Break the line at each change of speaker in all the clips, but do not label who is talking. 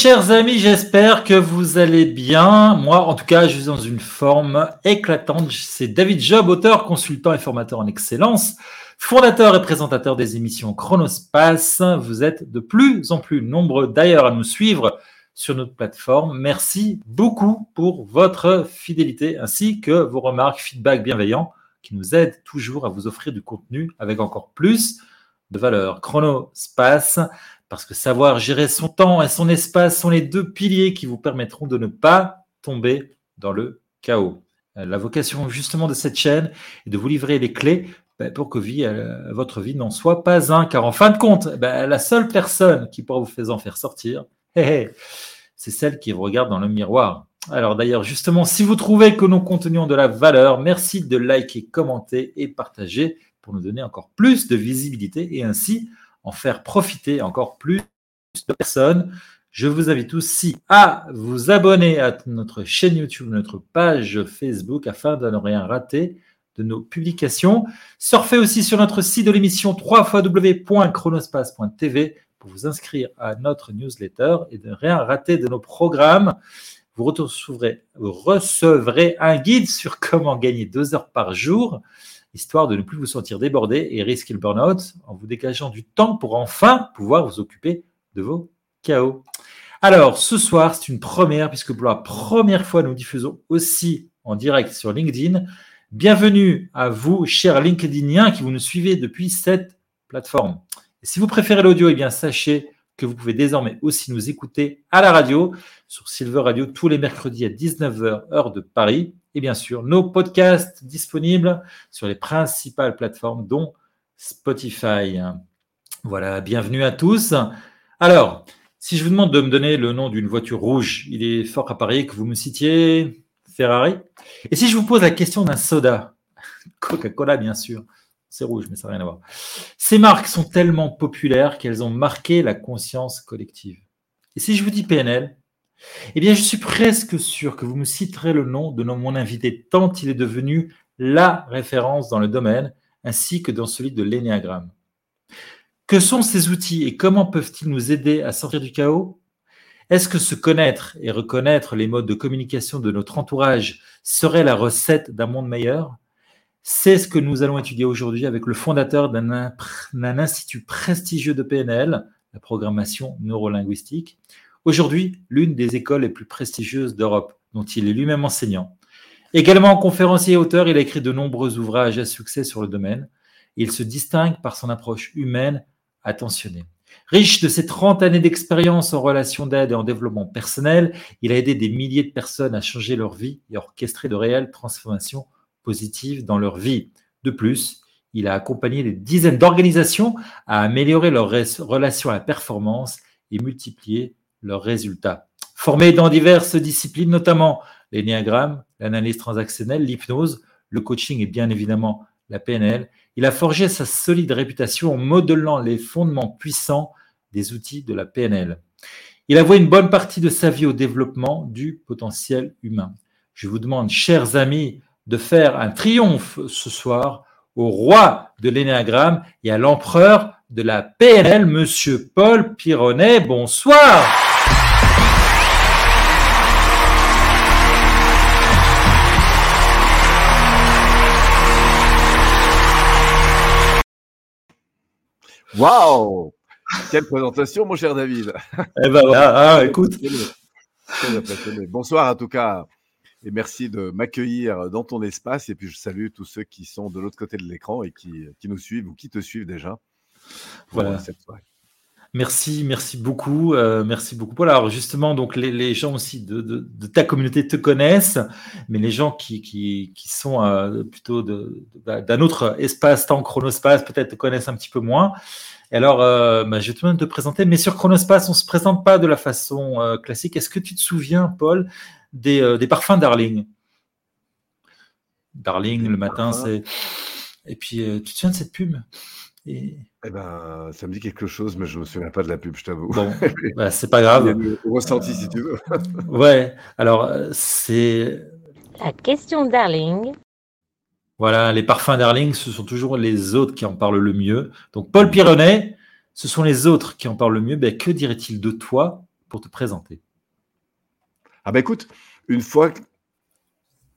chers amis, j'espère que vous allez bien. Moi, en tout cas, je suis dans une forme éclatante. C'est David Job, auteur, consultant et formateur en excellence, fondateur et présentateur des émissions Chronospace. Vous êtes de plus en plus nombreux d'ailleurs à nous suivre sur notre plateforme. Merci beaucoup pour votre fidélité ainsi que vos remarques, feedback bienveillants qui nous aident toujours à vous offrir du contenu avec encore plus de valeur. Chronospace parce que savoir gérer son temps et son espace sont les deux piliers qui vous permettront de ne pas tomber dans le chaos. Euh, la vocation justement de cette chaîne est de vous livrer les clés ben, pour que euh, votre vie n'en soit pas un. Car en fin de compte, ben, la seule personne qui pourra vous en faire sortir, c'est celle qui vous regarde dans le miroir. Alors d'ailleurs, justement, si vous trouvez que nos contenus ont de la valeur, merci de liker, commenter et partager pour nous donner encore plus de visibilité et ainsi en faire profiter encore plus de personnes. Je vous invite aussi à vous abonner à notre chaîne YouTube, notre page Facebook afin de ne rien rater de nos publications. Surfez aussi sur notre site de l'émission www.chronospace.tv pour vous inscrire à notre newsletter et ne rien rater de nos programmes. Vous recevrez un guide sur comment gagner deux heures par jour histoire de ne plus vous sentir débordé et risquer le burn-out en vous dégageant du temps pour enfin pouvoir vous occuper de vos chaos. Alors, ce soir, c'est une première, puisque pour la première fois, nous diffusons aussi en direct sur LinkedIn. Bienvenue à vous, chers LinkedIniens, qui vous nous suivez depuis cette plateforme. Si vous préférez l'audio, eh bien, sachez que vous pouvez désormais aussi nous écouter à la radio sur Silver Radio tous les mercredis à 19h, heure de Paris. Et bien sûr, nos podcasts disponibles sur les principales plateformes, dont Spotify. Voilà, bienvenue à tous. Alors, si je vous demande de me donner le nom d'une voiture rouge, il est fort à parier que vous me citiez Ferrari. Et si je vous pose la question d'un soda, Coca-Cola bien sûr, c'est rouge, mais ça n'a rien à voir. Ces marques sont tellement populaires qu'elles ont marqué la conscience collective. Et si je vous dis PNL, eh bien, je suis presque sûr que vous me citerez le nom de mon invité, tant il est devenu la référence dans le domaine, ainsi que dans celui de l'énéagramme. Que sont ces outils et comment peuvent-ils nous aider à sortir du chaos? Est-ce que se connaître et reconnaître les modes de communication de notre entourage serait la recette d'un monde meilleur? C'est ce que nous allons étudier aujourd'hui avec le fondateur d'un institut prestigieux de PNL, la programmation neurolinguistique. Aujourd'hui, l'une des écoles les plus prestigieuses d'Europe, dont il est lui-même enseignant. Également conférencier et auteur, il a écrit de nombreux ouvrages à succès sur le domaine. Il se distingue par son approche humaine attentionnée. Riche de ses 30 années d'expérience en relation d'aide et en développement personnel, il a aidé des milliers de personnes à changer leur vie et à orchestrer de réelles transformations positives dans leur vie. De plus, il a accompagné des dizaines d'organisations à améliorer leurs relations à la performance et multiplier leurs résultats. Formé dans diverses disciplines, notamment l'énéagramme, l'analyse transactionnelle, l'hypnose, le coaching et bien évidemment la PNL, il a forgé sa solide réputation en modelant les fondements puissants des outils de la PNL. Il a voué une bonne partie de sa vie au développement du potentiel humain. Je vous demande, chers amis, de faire un triomphe ce soir au roi de l'énéagramme et à l'empereur de la PNL, Monsieur Paul Pironnet. Bonsoir.
Waouh Quelle présentation, mon cher David
Eh ben voilà, ah, écoute.
Bonsoir en tout cas et merci de m'accueillir dans ton espace. Et puis je salue tous ceux qui sont de l'autre côté de l'écran et qui, nous suivent ou qui te suivent déjà.
Voilà. Cette. Merci, merci beaucoup, euh, merci beaucoup. Paul. Alors justement, donc les, gens aussi de, ta communauté te connaissent, mais les gens qui, qui, sont euh, plutôt d'un autre espace, temps chronospace, peut-être te connaissent un petit peu moins. Et alors, euh, bah, je vais te demander de te présenter, mais sur Chronospace, on ne se présente pas de la façon classique. Est-ce que tu te souviens, Paul, des, des parfums Darling? Darling, le matin, c'est. Et puis, tu te souviens de cette pub?
Et... Eh ben, ça me dit quelque chose, mais je ne me souviens pas de la pub, je t'avoue.
Bon, bah, c'est pas grave.
ressenti, si tu veux.
ouais, alors, euh, c'est.
La question Darling.
Voilà, les parfums Darling, ce sont toujours les autres qui en parlent le mieux. Donc, Paul Pironnet, ce sont les autres qui en parlent le mieux. Ben, que dirait-il de toi, pour te présenter?
Ah bah écoute, une fois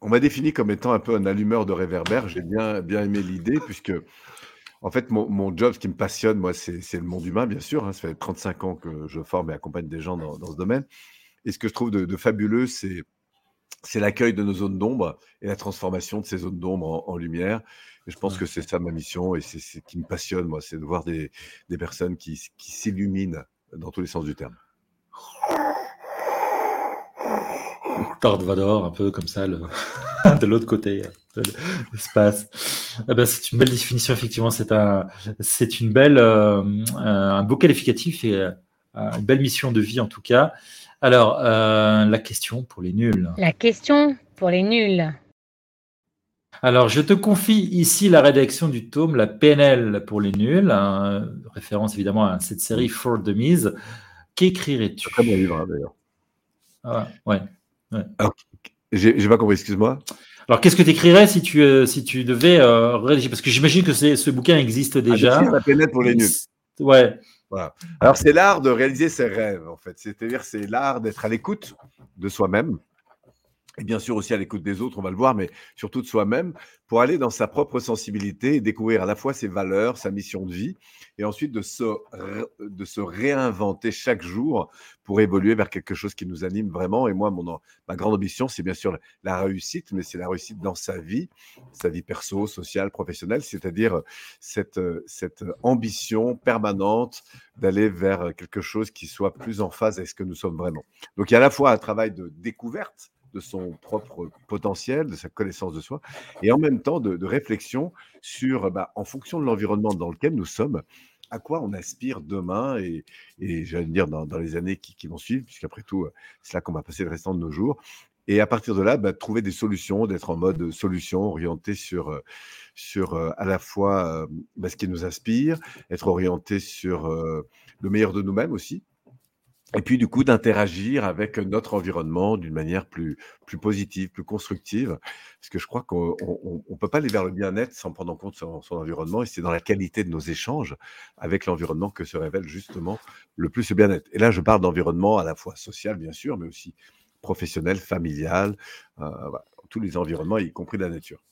on m'a défini comme étant un peu un allumeur de réverbère, j'ai bien, bien aimé l'idée, puisque en fait, mon, job, ce qui me passionne, moi, c'est le monde humain, bien sûr. Hein. ça fait 35 ans que je forme et accompagne des gens dans, ce domaine. Et ce que je trouve de, fabuleux, c'est l'accueil de nos zones d'ombre et la transformation de ces zones d'ombre en, lumière. Et je pense que c'est ça ma mission et c'est ce qui me passionne, moi, c'est de voir des, personnes qui, qui s'illuminent dans tous les sens du terme.
Darth Vador, un peu comme ça, le... de l'autre côté de l'espace. Eh ben, c'est une belle définition, effectivement. C'est un, c'est une belle, euh, un beau qualificatif et euh, une belle mission de vie, en tout cas. Alors, euh, la question pour les nuls.
La question pour les nuls.
Alors, je te confie ici la rédaction du tome, la PNL pour les nuls, hein, référence évidemment à cette série For Dummies. Qu'écrirais-tu?
Très bon livre, hein, d'ailleurs.
Ah, ouais.
Alors, j'ai pas compris, excuse-moi.
Alors, qu'est-ce que tu écrirais si tu, euh, si tu devais euh, rédiger? Parce que j'imagine que ce bouquin existe ah, déjà.
Ah, la pénètre pour les nuls.
Ouais.
Voilà. Alors, c'est l'art de réaliser ses rêves, en fait. C'est-à-dire, c'est l'art d'être à l'écoute de soi-même et bien sûr aussi à l'écoute des autres, on va le voir, mais surtout de soi-même, pour aller dans sa propre sensibilité et découvrir à la fois ses valeurs, sa mission de vie, et ensuite de se, de se réinventer chaque jour pour évoluer vers quelque chose qui nous anime vraiment. Et moi, mon, ma grande ambition, c'est bien sûr la réussite, mais c'est la réussite dans sa vie, sa vie perso, sociale, professionnelle, c'est-à-dire cette, cette ambition permanente d'aller vers quelque chose qui soit plus en phase avec ce que nous sommes vraiment. Donc il y a à la fois un travail de découverte, de son propre potentiel, de sa connaissance de soi, et en même temps de, réflexion sur, bah, en fonction de l'environnement dans lequel nous sommes, à quoi on aspire demain et, j'allais dire dans, les années qui, vont suivre, puisqu'après tout, c'est là qu'on va passer le restant de nos jours. Et à partir de là, bah, trouver des solutions, d'être en mode solution, orienté sur, sur à la fois bah, ce qui nous inspire, être orienté sur le meilleur de nous-mêmes aussi, et puis du coup d'interagir avec notre environnement d'une manière plus, positive, plus constructive, parce que je crois qu'on ne peut pas aller vers le bien-être sans prendre en compte son, environnement, et c'est dans la qualité de nos échanges avec l'environnement que se révèle justement le plus le bien-être. Et là, je parle d'environnement à la fois social, bien sûr, mais aussi professionnel, familial, euh, tous les environnements, y compris la nature.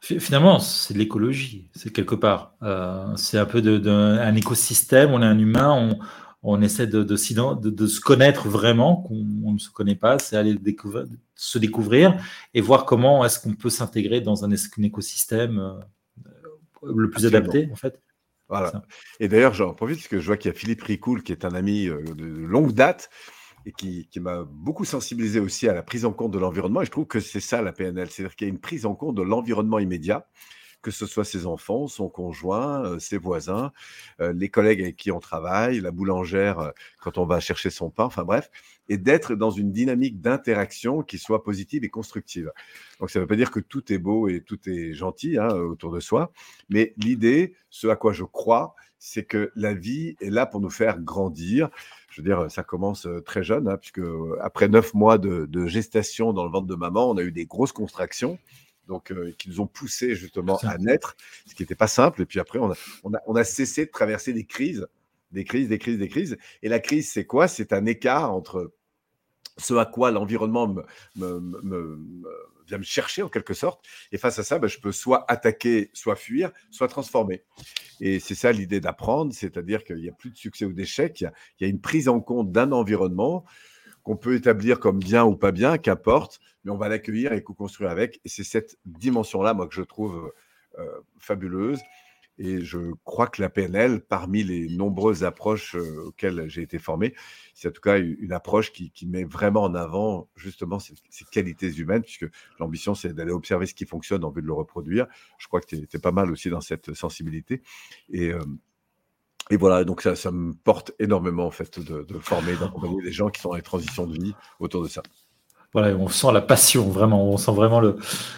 Finalement, c'est de l'écologie, c'est quelque part. Euh, c'est un peu de, un écosystème, on est un humain, on essaie de, de, se connaître vraiment, qu'on ne se connaît pas, c'est aller découvrir, se découvrir et voir comment est-ce qu'on peut s'intégrer dans un, écosystème euh, le plus adapté, en fait.
Voilà. Et d'ailleurs, j'en profite parce que je vois qu'il y a Philippe Ricoul, qui est un ami euh, de longue date et qui, qui m'a beaucoup sensibilisé aussi à la prise en compte de l'environnement. Et je trouve que c'est ça la PNL, c'est-à-dire qu'il y a une prise en compte de l'environnement immédiat que ce soit ses enfants, son conjoint, euh, ses voisins, euh, les collègues avec qui on travaille, la boulangère euh, quand on va chercher son pain, enfin bref, et d'être dans une dynamique d'interaction qui soit positive et constructive. Donc ça ne veut pas dire que tout est beau et tout est gentil hein, autour de soi, mais l'idée, ce à quoi je crois, c'est que la vie est là pour nous faire grandir. Je veux dire, ça commence très jeune, hein, puisque après neuf mois de, de gestation dans le ventre de maman, on a eu des grosses contractions donc euh, qui nous ont poussé justement à naître, ce qui n'était pas simple. Et puis après, on a, on, a, cessé de traverser des crises, des crises, des crises, des crises. Et la crise, c'est quoi? C'est un écart entre ce à quoi l'environnement me, vient me chercher en quelque sorte. Et face à ça, ben, je peux soit attaquer, soit fuir, soit transformer. Et c'est ça l'idée d'apprendre, c'est-à-dire qu'il n'y a plus de succès ou d'échec, il, il y a une prise en compte d'un environnement qu'on peut établir comme bien ou pas bien, qu'importe, mais on va l'accueillir et co-construire avec. Et c'est cette dimension-là, moi, que je trouve euh, fabuleuse. Et je crois que la PNL, parmi les nombreuses approches euh, auxquelles j'ai été formé, c'est en tout cas une approche qui, met vraiment en avant justement ces, qualités humaines, puisque l'ambition, c'est d'aller observer ce qui fonctionne en vue de le reproduire. Je crois que tu es, pas mal aussi dans cette sensibilité. Euh, et voilà, donc ça, ça, me porte énormément en fait de, de former, d'accompagner des gens qui sont en transition de vie autour de ça.
Voilà, on sent la passion, vraiment, on sent vraiment le,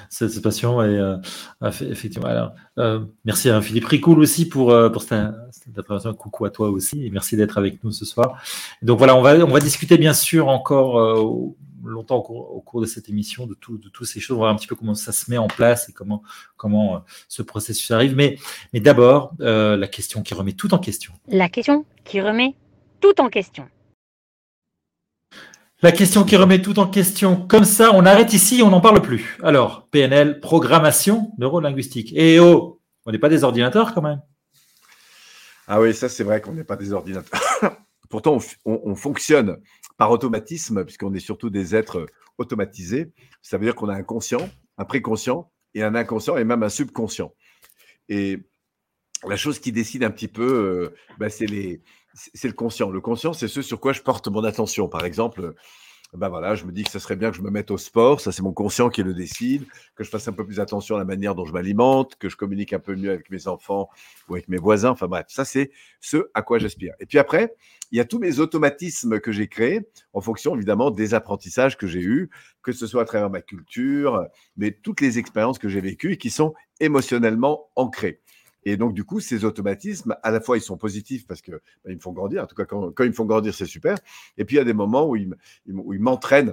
cette, passion. Et euh, effectivement, alors, euh, merci à Philippe Ricoul aussi pour, euh, pour cette, cette, intervention. Coucou à toi aussi, et merci d'être avec nous ce soir. Donc voilà, on va, on va discuter bien sûr encore euh, longtemps au cours, de cette émission de, tout, de toutes ces choses. On va voir un petit peu comment ça se met en place et comment, comment euh, ce processus arrive. Mais, mais d'abord, la question qui remet tout en question.
La question qui remet tout en question.
La question qui remet tout en question, comme ça, on arrête ici, on n'en parle plus. Alors, PNL, programmation neurolinguistique. Et oh, on n'est pas des ordinateurs quand même.
Ah oui, ça c'est vrai qu'on n'est pas des ordinateurs. Pourtant, on, fonctionne par automatisme, puisqu'on est surtout des êtres automatisés. Ça veut dire qu'on a un conscient, un préconscient, et un inconscient, et même un subconscient. Et la chose qui décide un petit peu, euh, bah, c'est le conscient. Le conscient, c'est ce sur quoi je porte mon attention. Par exemple, ben voilà, je me dis que ça serait bien que je me mette au sport, ça c'est mon conscient qui le décide, que je fasse un peu plus attention à la manière dont je m'alimente, que je communique un peu mieux avec mes enfants ou avec mes voisins, enfin bref, ça c'est ce à quoi j'aspire. Et puis après, il y a tous mes automatismes que j'ai créés en fonction évidemment des apprentissages que j'ai eus, que ce soit à travers ma culture, mais toutes les expériences que j'ai vécues et qui sont émotionnellement ancrées. Et donc, du coup, ces automatismes, à la fois, ils sont positifs parce qu'ils bah, me font grandir. En tout cas, quand, ils me font grandir, c'est super. Et puis, il y a des moments où ils, m'entraînent,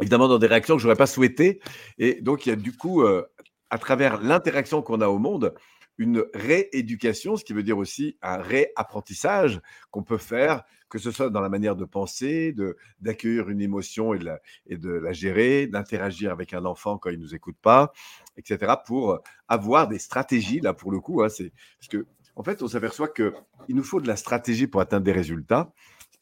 évidemment, dans des réactions que je n'aurais pas souhaitées. Et donc, il y a du coup, euh, à travers l'interaction qu'on a au monde, une rééducation, ce qui veut dire aussi un réapprentissage qu'on peut faire, que ce soit dans la manière de penser, de, d'accueillir une émotion et de la, et de la gérer, d'interagir avec un enfant quand il ne nous écoute pas, etc., pour avoir des stratégies, là pour le coup, hein, c'est, parce que en fait, on s'aperçoit qu'il nous faut de la stratégie pour atteindre des résultats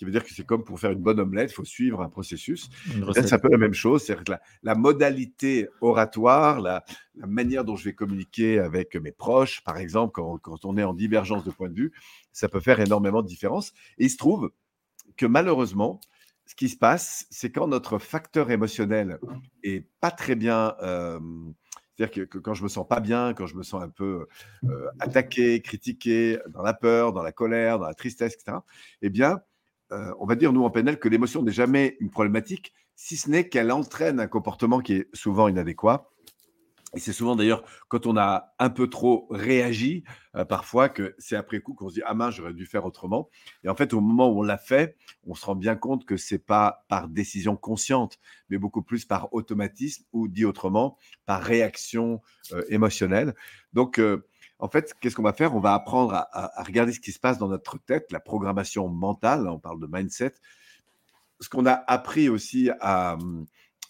qui veut dire que c'est comme pour faire une bonne omelette, il faut suivre un processus. C'est un peu la même chose, c'est la, la, modalité oratoire, la, manière dont je vais communiquer avec mes proches, par exemple, quand, quand, on est en divergence de point de vue, ça peut faire énormément de différence. Et il se trouve que malheureusement, ce qui se passe, c'est quand notre facteur émotionnel est pas très bien. Euh, c'est-à-dire que, quand je me sens pas bien, quand je me sens un peu euh, attaqué, critiqué, dans la peur, dans la colère, dans la tristesse, etc., eh bien, euh, on va dire, nous, en PNL, que l'émotion n'est jamais une problématique, si ce n'est qu'elle entraîne un comportement qui est souvent inadéquat. Et c'est souvent d'ailleurs quand on a un peu trop réagi, euh, parfois, que c'est après coup qu'on se dit Ah mince, j'aurais dû faire autrement. Et en fait, au moment où on l'a fait, on se rend bien compte que c'est pas par décision consciente, mais beaucoup plus par automatisme ou dit autrement, par réaction euh, émotionnelle. Donc, en fait, qu'est-ce qu'on va faire? On va apprendre à, regarder ce qui se passe dans notre tête, la programmation mentale, on parle de mindset, ce qu'on a appris aussi à,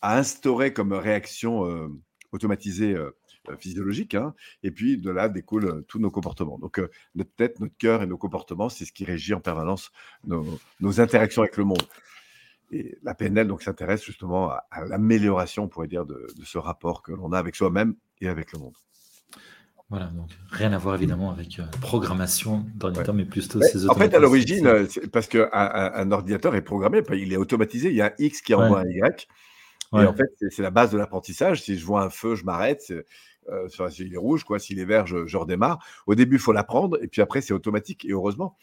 instaurer comme réaction euh, automatisée euh, euh, physiologique, hein, et puis de là découlent tous nos comportements. Donc notre tête, notre cœur et nos comportements, c'est ce qui régit en permanence nos, interactions avec le monde. Et la PNL donc s'intéresse justement à, l'amélioration, on pourrait dire, de ce rapport que l'on a avec soi-même et avec le monde.
Voilà, donc rien à voir évidemment avec euh, programmation d'ordinateur, mais plutôt ces
En fait, à l'origine, euh, parce qu'un un, ordinateur est programmé, il est automatisé, il y a un X qui envoie un Y. Et en fait, c'est la base de l'apprentissage. Si je vois un feu, je m'arrête. Euh, s'il est rouge, quoi. S'il est vert, je, redémarre. Au début, il faut l'apprendre, et puis après, c'est automatique. Et heureusement,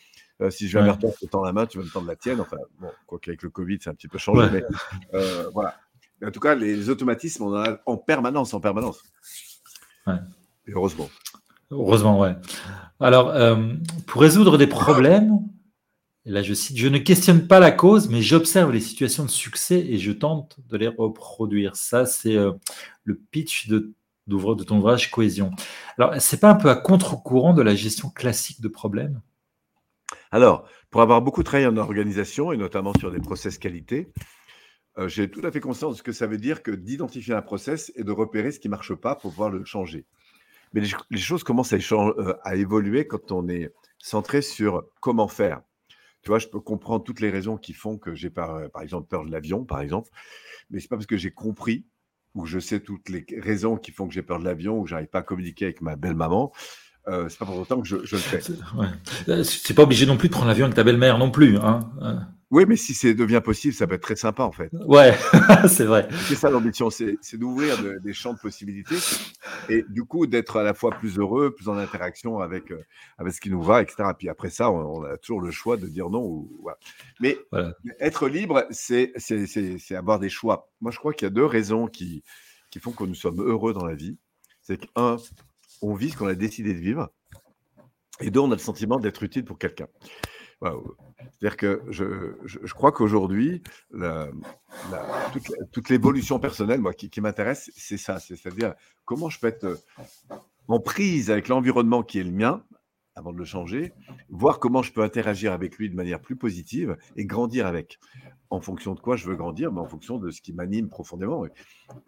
si je viens vers toi, je te tends la main, tu vas me tendre la tienne. Enfin, bon, quoi qu'avec le Covid, c'est un petit peu changé, mais voilà. en tout cas, les automatismes, on en a en permanence, en permanence. Ouais heureusement.
Heureusement, ouais. Alors, euh, pour résoudre des problèmes, là je cite, je ne questionne pas la cause, mais j'observe les situations de succès et je tente de les reproduire. Ça, c'est euh, le pitch de, de ton ouvrage Cohésion. Alors, c'est pas un peu à contre-courant de la gestion classique de problèmes?
Alors, pour avoir beaucoup travaillé en organisation et notamment sur des process qualité, euh, j'ai tout à fait conscience de ce que ça veut dire que d'identifier un process et de repérer ce qui ne marche pas pour pouvoir le changer. Mais les, choses commencent euh, à, évoluer quand on est centré sur comment faire. Tu vois, je peux comprendre toutes les raisons qui font que j'ai par, par exemple peur de l'avion, par exemple, mais c'est pas parce que j'ai compris ou je sais toutes les raisons qui font que j'ai peur de l'avion ou que j'arrive pas à communiquer avec ma belle maman. Euh, c'est pas pour autant que je, le fais.
C'est pas obligé non plus de prendre l'avion avec ta belle-mère non plus. Hein.
Oui, mais si ça devient possible, ça peut être très sympa en fait.
Ouais, c'est vrai.
C'est ça l'ambition, c'est d'ouvrir des champs de possibilités et du coup d'être à la fois plus heureux, plus en interaction avec, euh, avec ce qui nous va, etc. Puis après ça, on, a toujours le choix de dire non. Ou, voilà. Mais être libre, c'est avoir des choix. Moi, je crois qu'il y a deux raisons qui, qui font que nous sommes heureux dans la vie. C'est qu'un, on vit ce qu'on a décidé de vivre. Et deux, on a le sentiment d'être utile pour quelqu'un. C'est-à-dire que je, je, crois qu'aujourd'hui, toute, l'évolution personnelle, moi, qui, qui m'intéresse, c'est ça. C'est-à-dire comment je peux être en prise avec l'environnement qui est le mien, avant de le changer, voir comment je peux interagir avec lui de manière plus positive et grandir avec. En fonction de quoi je veux grandir, mais en fonction de ce qui m'anime profondément.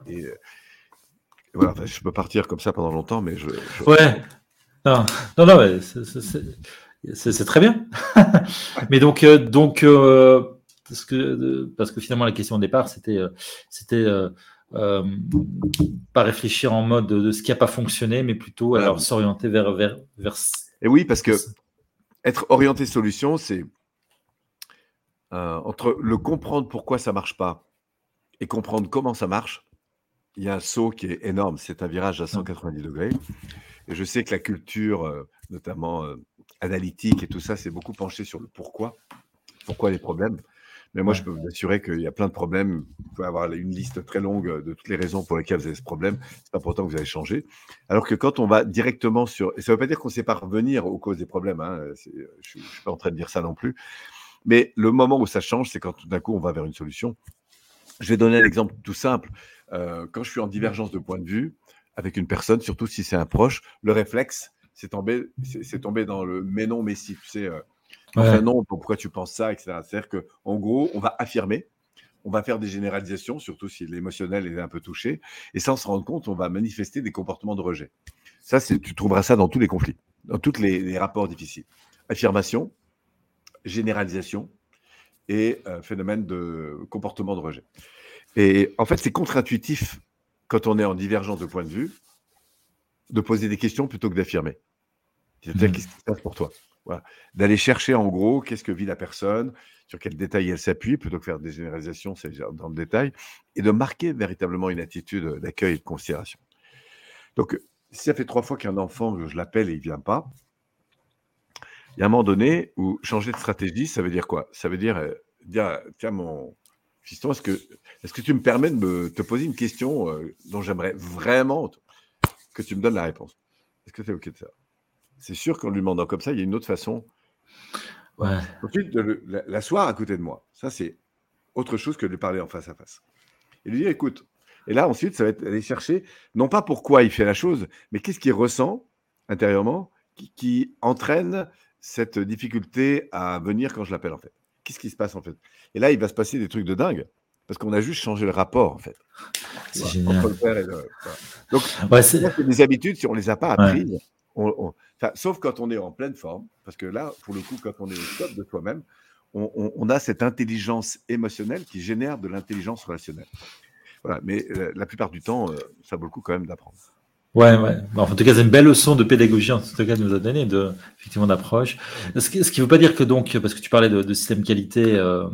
Et, voilà, je peux partir comme ça pendant longtemps, mais je.
Ouais. Non, non, non c'est très bien. mais donc, euh, donc euh, parce, que, parce que finalement, la question au départ, c'était euh, c'était pas réfléchir en mode de, ce qui n'a pas fonctionné, mais plutôt alors s'orienter vers, vers, vers.
Et oui, parce que être orienté solution, c'est entre le comprendre pourquoi ça marche pas et comprendre comment ça marche il y a un saut qui est énorme. C'est un virage à 190 mmh. degrés. Et je sais que la culture, notamment analytique et tout ça, c'est beaucoup penché sur le pourquoi. Pourquoi les problèmes. Mais moi, je peux vous assurer qu'il y a plein de problèmes. Vous pouvez avoir une liste très longue de toutes les raisons pour lesquelles vous avez ce problème. C'est pas pourtant que vous allez changer. Alors que quand on va directement sur, et ça ne veut pas dire qu'on ne sait pas revenir aux causes des problèmes. Hein, je ne suis pas en train de dire ça non plus. Mais le moment où ça change, c'est quand tout d'un coup on va vers une solution. Je vais donner un exemple tout simple. Euh, quand je suis en divergence de point de vue avec une personne, surtout si c'est un proche, le réflexe, c'est tomber, c'est tomber dans le mais non, mais si. Tu sais, euh, non, pourquoi tu penses ça, etc. C'est-à-dire qu'en gros, on va affirmer, on va faire des généralisations, surtout si l'émotionnel est un peu touché, et sans se rendre compte, on va manifester des comportements de rejet. Ça, tu trouveras ça dans tous les conflits, dans tous les, rapports difficiles. Affirmation, généralisation et euh, phénomène de comportement de rejet. Et en fait, c'est contre-intuitif quand on est en divergence de point de vue de poser des questions plutôt que d'affirmer. C'est-à-dire, mmh. qu'est-ce qui se passe pour toi voilà. D'aller chercher en gros qu'est-ce que vit la personne, sur quel détail elle s'appuie, plutôt que faire des généralisations, c'est dans le détail, et de marquer véritablement une attitude d'accueil et de considération. Donc, si ça fait trois fois qu'un enfant, je l'appelle et il ne vient pas, il y a un moment donné où changer de stratégie, ça veut dire quoi? Ça veut dire, euh, dire tiens, mon, Fiston, est-ce que, est que tu me permets de me, te poser une question euh, dont j'aimerais vraiment que tu me donnes la réponse? Est-ce que c'est OK de ça? C'est sûr qu'en lui demandant comme ça, il y a une autre façon.
Ouais.
Ensuite, de l'asseoir à côté de moi. Ça, c'est autre chose que de lui parler en face à face. Et lui dire, écoute. Et là, ensuite, ça va être aller chercher, non pas pourquoi il fait la chose, mais qu'est-ce qu'il ressent intérieurement qui entraîne cette difficulté à venir quand je l'appelle, en fait? Qu'est-ce qui se passe en fait? Et là, il va se passer des trucs de dingue. Parce qu'on a juste changé le rapport, en fait.
C'est génial.
Donc, c'est des habitudes, si on ne les a pas apprises, sauf quand on est en pleine forme, parce que là, pour le coup, quand on est au top de soi-même, on, a cette intelligence émotionnelle qui génère de l'intelligence relationnelle. Voilà. Mais euh, la plupart du temps, euh, ça vaut le coup quand même d'apprendre.
Ouais, ouais. en tout cas, c'est une belle leçon de pédagogie, en tout cas, nous a donné, de, effectivement, d'approche. Ce qui ne veut pas dire que donc, parce que tu parlais de, système qualité euh,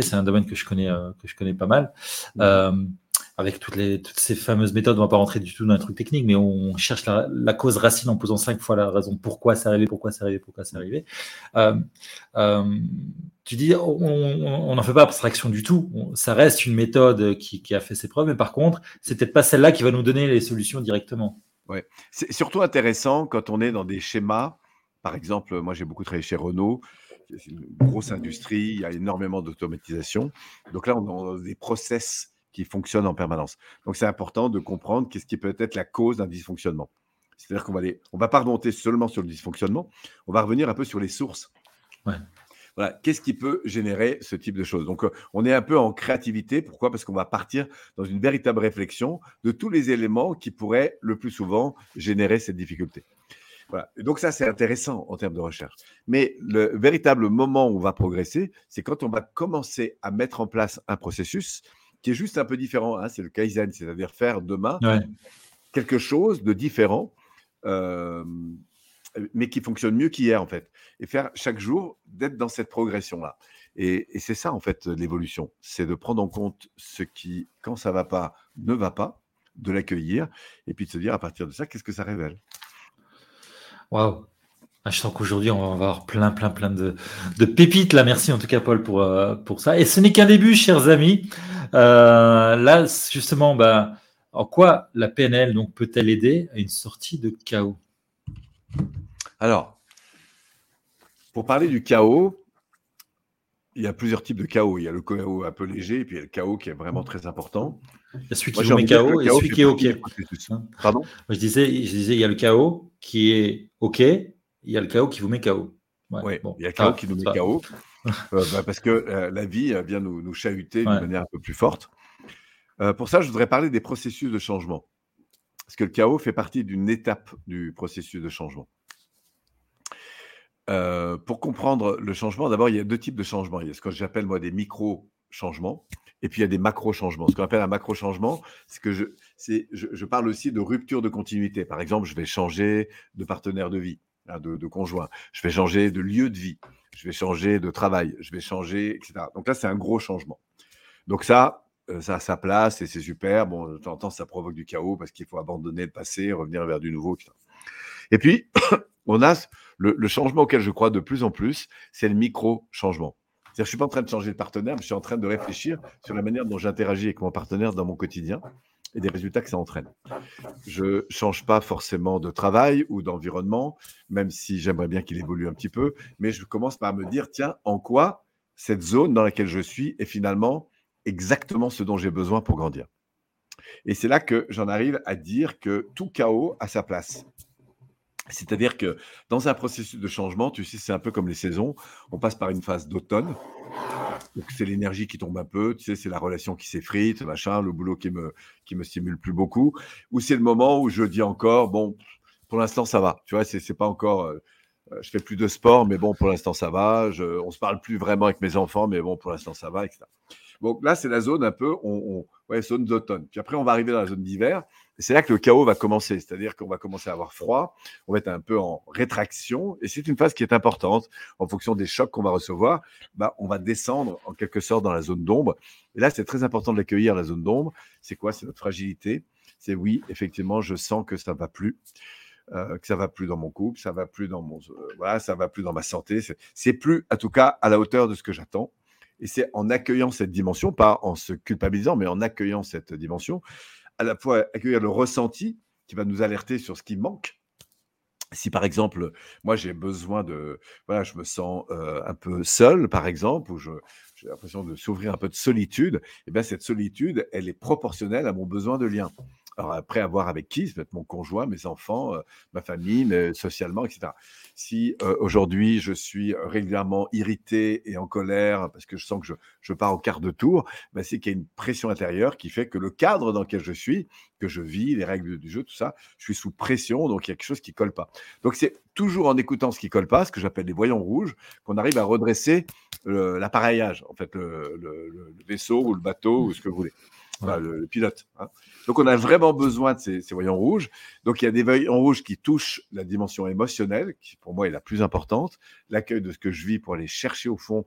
c'est un domaine que je connais, euh, que je connais pas mal. Euh, avec toutes, ces fameuses méthodes, on ne va pas rentrer du tout dans un truc technique, mais on cherche la, cause racine en posant cinq fois la raison pourquoi c'est arrivé, pourquoi c'est arrivé, pourquoi c'est arrivé. Euh, euh, tu dis, on n'en fait pas abstraction du tout. ça reste une méthode qui, a fait ses preuves, mais par contre, c'est peut-être pas celle-là qui va nous donner les solutions directement.
Ouais. C'est surtout intéressant quand on est dans des schémas. Par exemple, moi j'ai beaucoup travaillé chez Renault. C'est une grosse industrie, il y a énormément d'automatisation. Donc là, on a des process qui fonctionnent en permanence. Donc c'est important de comprendre qu'est-ce qui peut être la cause d'un dysfonctionnement. C'est-à-dire qu'on va aller, on va pas remonter seulement sur le dysfonctionnement, on va revenir un peu sur les sources.
Ouais.
Voilà, qu'est-ce qui peut générer ce type de choses? Donc, euh, on est un peu en créativité. Pourquoi? Parce qu'on va partir dans une véritable réflexion de tous les éléments qui pourraient le plus souvent générer cette difficulté. Voilà. donc ça, c'est intéressant en termes de recherche. Mais le véritable moment où on va progresser, c'est quand on va commencer à mettre en place un processus qui est juste un peu différent. Hein, c'est le Kaizen, c'est-à-dire faire demain quelque chose de différent, euh, mais qui fonctionne mieux qu'hier, en fait. Et faire chaque jour d'être dans cette progression-là. Et, c'est ça, en fait, l'évolution. C'est de prendre en compte ce qui, quand ça va pas, ne va pas, de l'accueillir, et puis de se dire à partir de ça, qu'est-ce que ça révèle?
Waouh! Ah, je sens qu'aujourd'hui, on va avoir plein, plein, plein de, pépites là. Merci en tout cas, Paul, pour, euh, pour ça. Et ce n'est qu'un début, chers amis. Euh, là, justement, bah, en quoi la PNL donc peut-elle aider à une sortie de chaos?
Alors, pour parler du chaos, il y a plusieurs types de chaos. Il y a le chaos un peu léger, et puis il y a le chaos qui est vraiment très important.
Il y a celui qui Moi, met chaos et celui qui est OK.
Pardon?
Je disais, je disais, il y a le chaos qui est OK, il y a le chaos qui vous met chaos.
Ouais, il y a le chaos qui nous met chaos. Euh, bah, parce que euh, la vie vient nous, nous chahuter d'une manière un peu plus forte. pour ça, je voudrais parler des processus de changement. Parce que le chaos fait partie d'une étape du processus de changement. pour comprendre le changement, d'abord, il y a deux types de changements. Il y a ce que j'appelle moi des micro-changements, et puis il y a des macro-changements. Ce qu'on appelle un macro-changement, c'est que je, je, je, parle aussi de rupture de continuité. Par exemple, je vais changer de partenaire de vie, de, de, conjoint. Je vais changer de lieu de vie. Je vais changer de travail. Je vais changer, etc. Donc là, c'est un gros changement. Donc ça, euh, ça a sa place et c'est super. Bon, de temps en temps, ça provoque du chaos parce qu'il faut abandonner le passé, revenir vers du nouveau, etc. Et puis, on a le, changement auquel je crois de plus en plus, c'est le micro-changement. Je ne suis pas en train de changer de partenaire, mais je suis en train de réfléchir sur la manière dont j'interagis avec mon partenaire dans mon quotidien et des résultats que ça entraîne. Je ne change pas forcément de travail ou d'environnement, même si j'aimerais bien qu'il évolue un petit peu, mais je commence par me dire, tiens, en quoi cette zone dans laquelle je suis est finalement exactement ce dont j'ai besoin pour grandir? Et c'est là que j'en arrive à dire que tout chaos a sa place. C'est-à-dire que dans un processus de changement, tu sais, c'est un peu comme les saisons. On passe par une phase d'automne. Donc, c'est l'énergie qui tombe un peu, tu sais, c'est la relation qui s'effrite, machin, le boulot qui me, qui me stimule plus beaucoup. Ou c'est le moment où je dis encore, bon, pour l'instant, ça va. Tu vois, c'est, c'est pas encore. Euh, je fais plus de sport, mais bon, pour l'instant, ça va. On se parle plus vraiment avec mes enfants, mais bon, pour l'instant, ça va, etc. Donc là, c'est la zone un peu, on, ouais, zone d'automne. Puis après, on va arriver dans la zone d'hiver. C'est là que le chaos va commencer. C'est-à-dire qu'on va commencer à avoir froid. On va être un peu en rétraction. Et c'est une phase qui est importante. En fonction des chocs qu'on va recevoir, bah, on va descendre en quelque sorte dans la zone d'ombre. Et là, c'est très important de l'accueillir, la zone d'ombre. C'est quoi? C'est notre fragilité. C'est oui, effectivement, je sens que ça va plus. Euh, que ça va plus dans mon couple, ça va plus dans mon, euh, voilà, ça va plus dans ma santé. C'est plus, en tout cas, à la hauteur de ce que j'attends. Et c'est en accueillant cette dimension, pas en se culpabilisant, mais en accueillant cette dimension, à la fois accueillir le ressenti qui va nous alerter sur ce qui manque. Si par exemple, moi j'ai besoin de, voilà, je me sens euh, un peu seul, par exemple, ou j'ai l'impression de s'ouvrir un peu de solitude, et eh bien cette solitude, elle est proportionnelle à mon besoin de lien. Après, avoir avec qui? Ça peut être mon conjoint, mes enfants, ma famille, mais socialement, etc. Si aujourd'hui je suis régulièrement irrité et en colère parce que je sens que je, je pars au quart de tour, ben, c'est qu'il y a une pression intérieure qui fait que le cadre dans lequel je suis, que je vis, les règles du jeu, tout ça, je suis sous pression, donc il y a quelque chose qui colle pas. Donc c'est toujours en écoutant ce qui colle pas, ce que j'appelle les voyants rouges, qu'on arrive à redresser l'appareillage, en fait, le, vaisseau ou le bateau ou ce que vous voulez le, pilote. Hein. Donc, on a vraiment besoin de ces, voyants rouges. Donc, il y a des voyants rouges qui touchent la dimension émotionnelle, qui pour moi est la plus importante, l'accueil de ce que je vis pour aller chercher au fond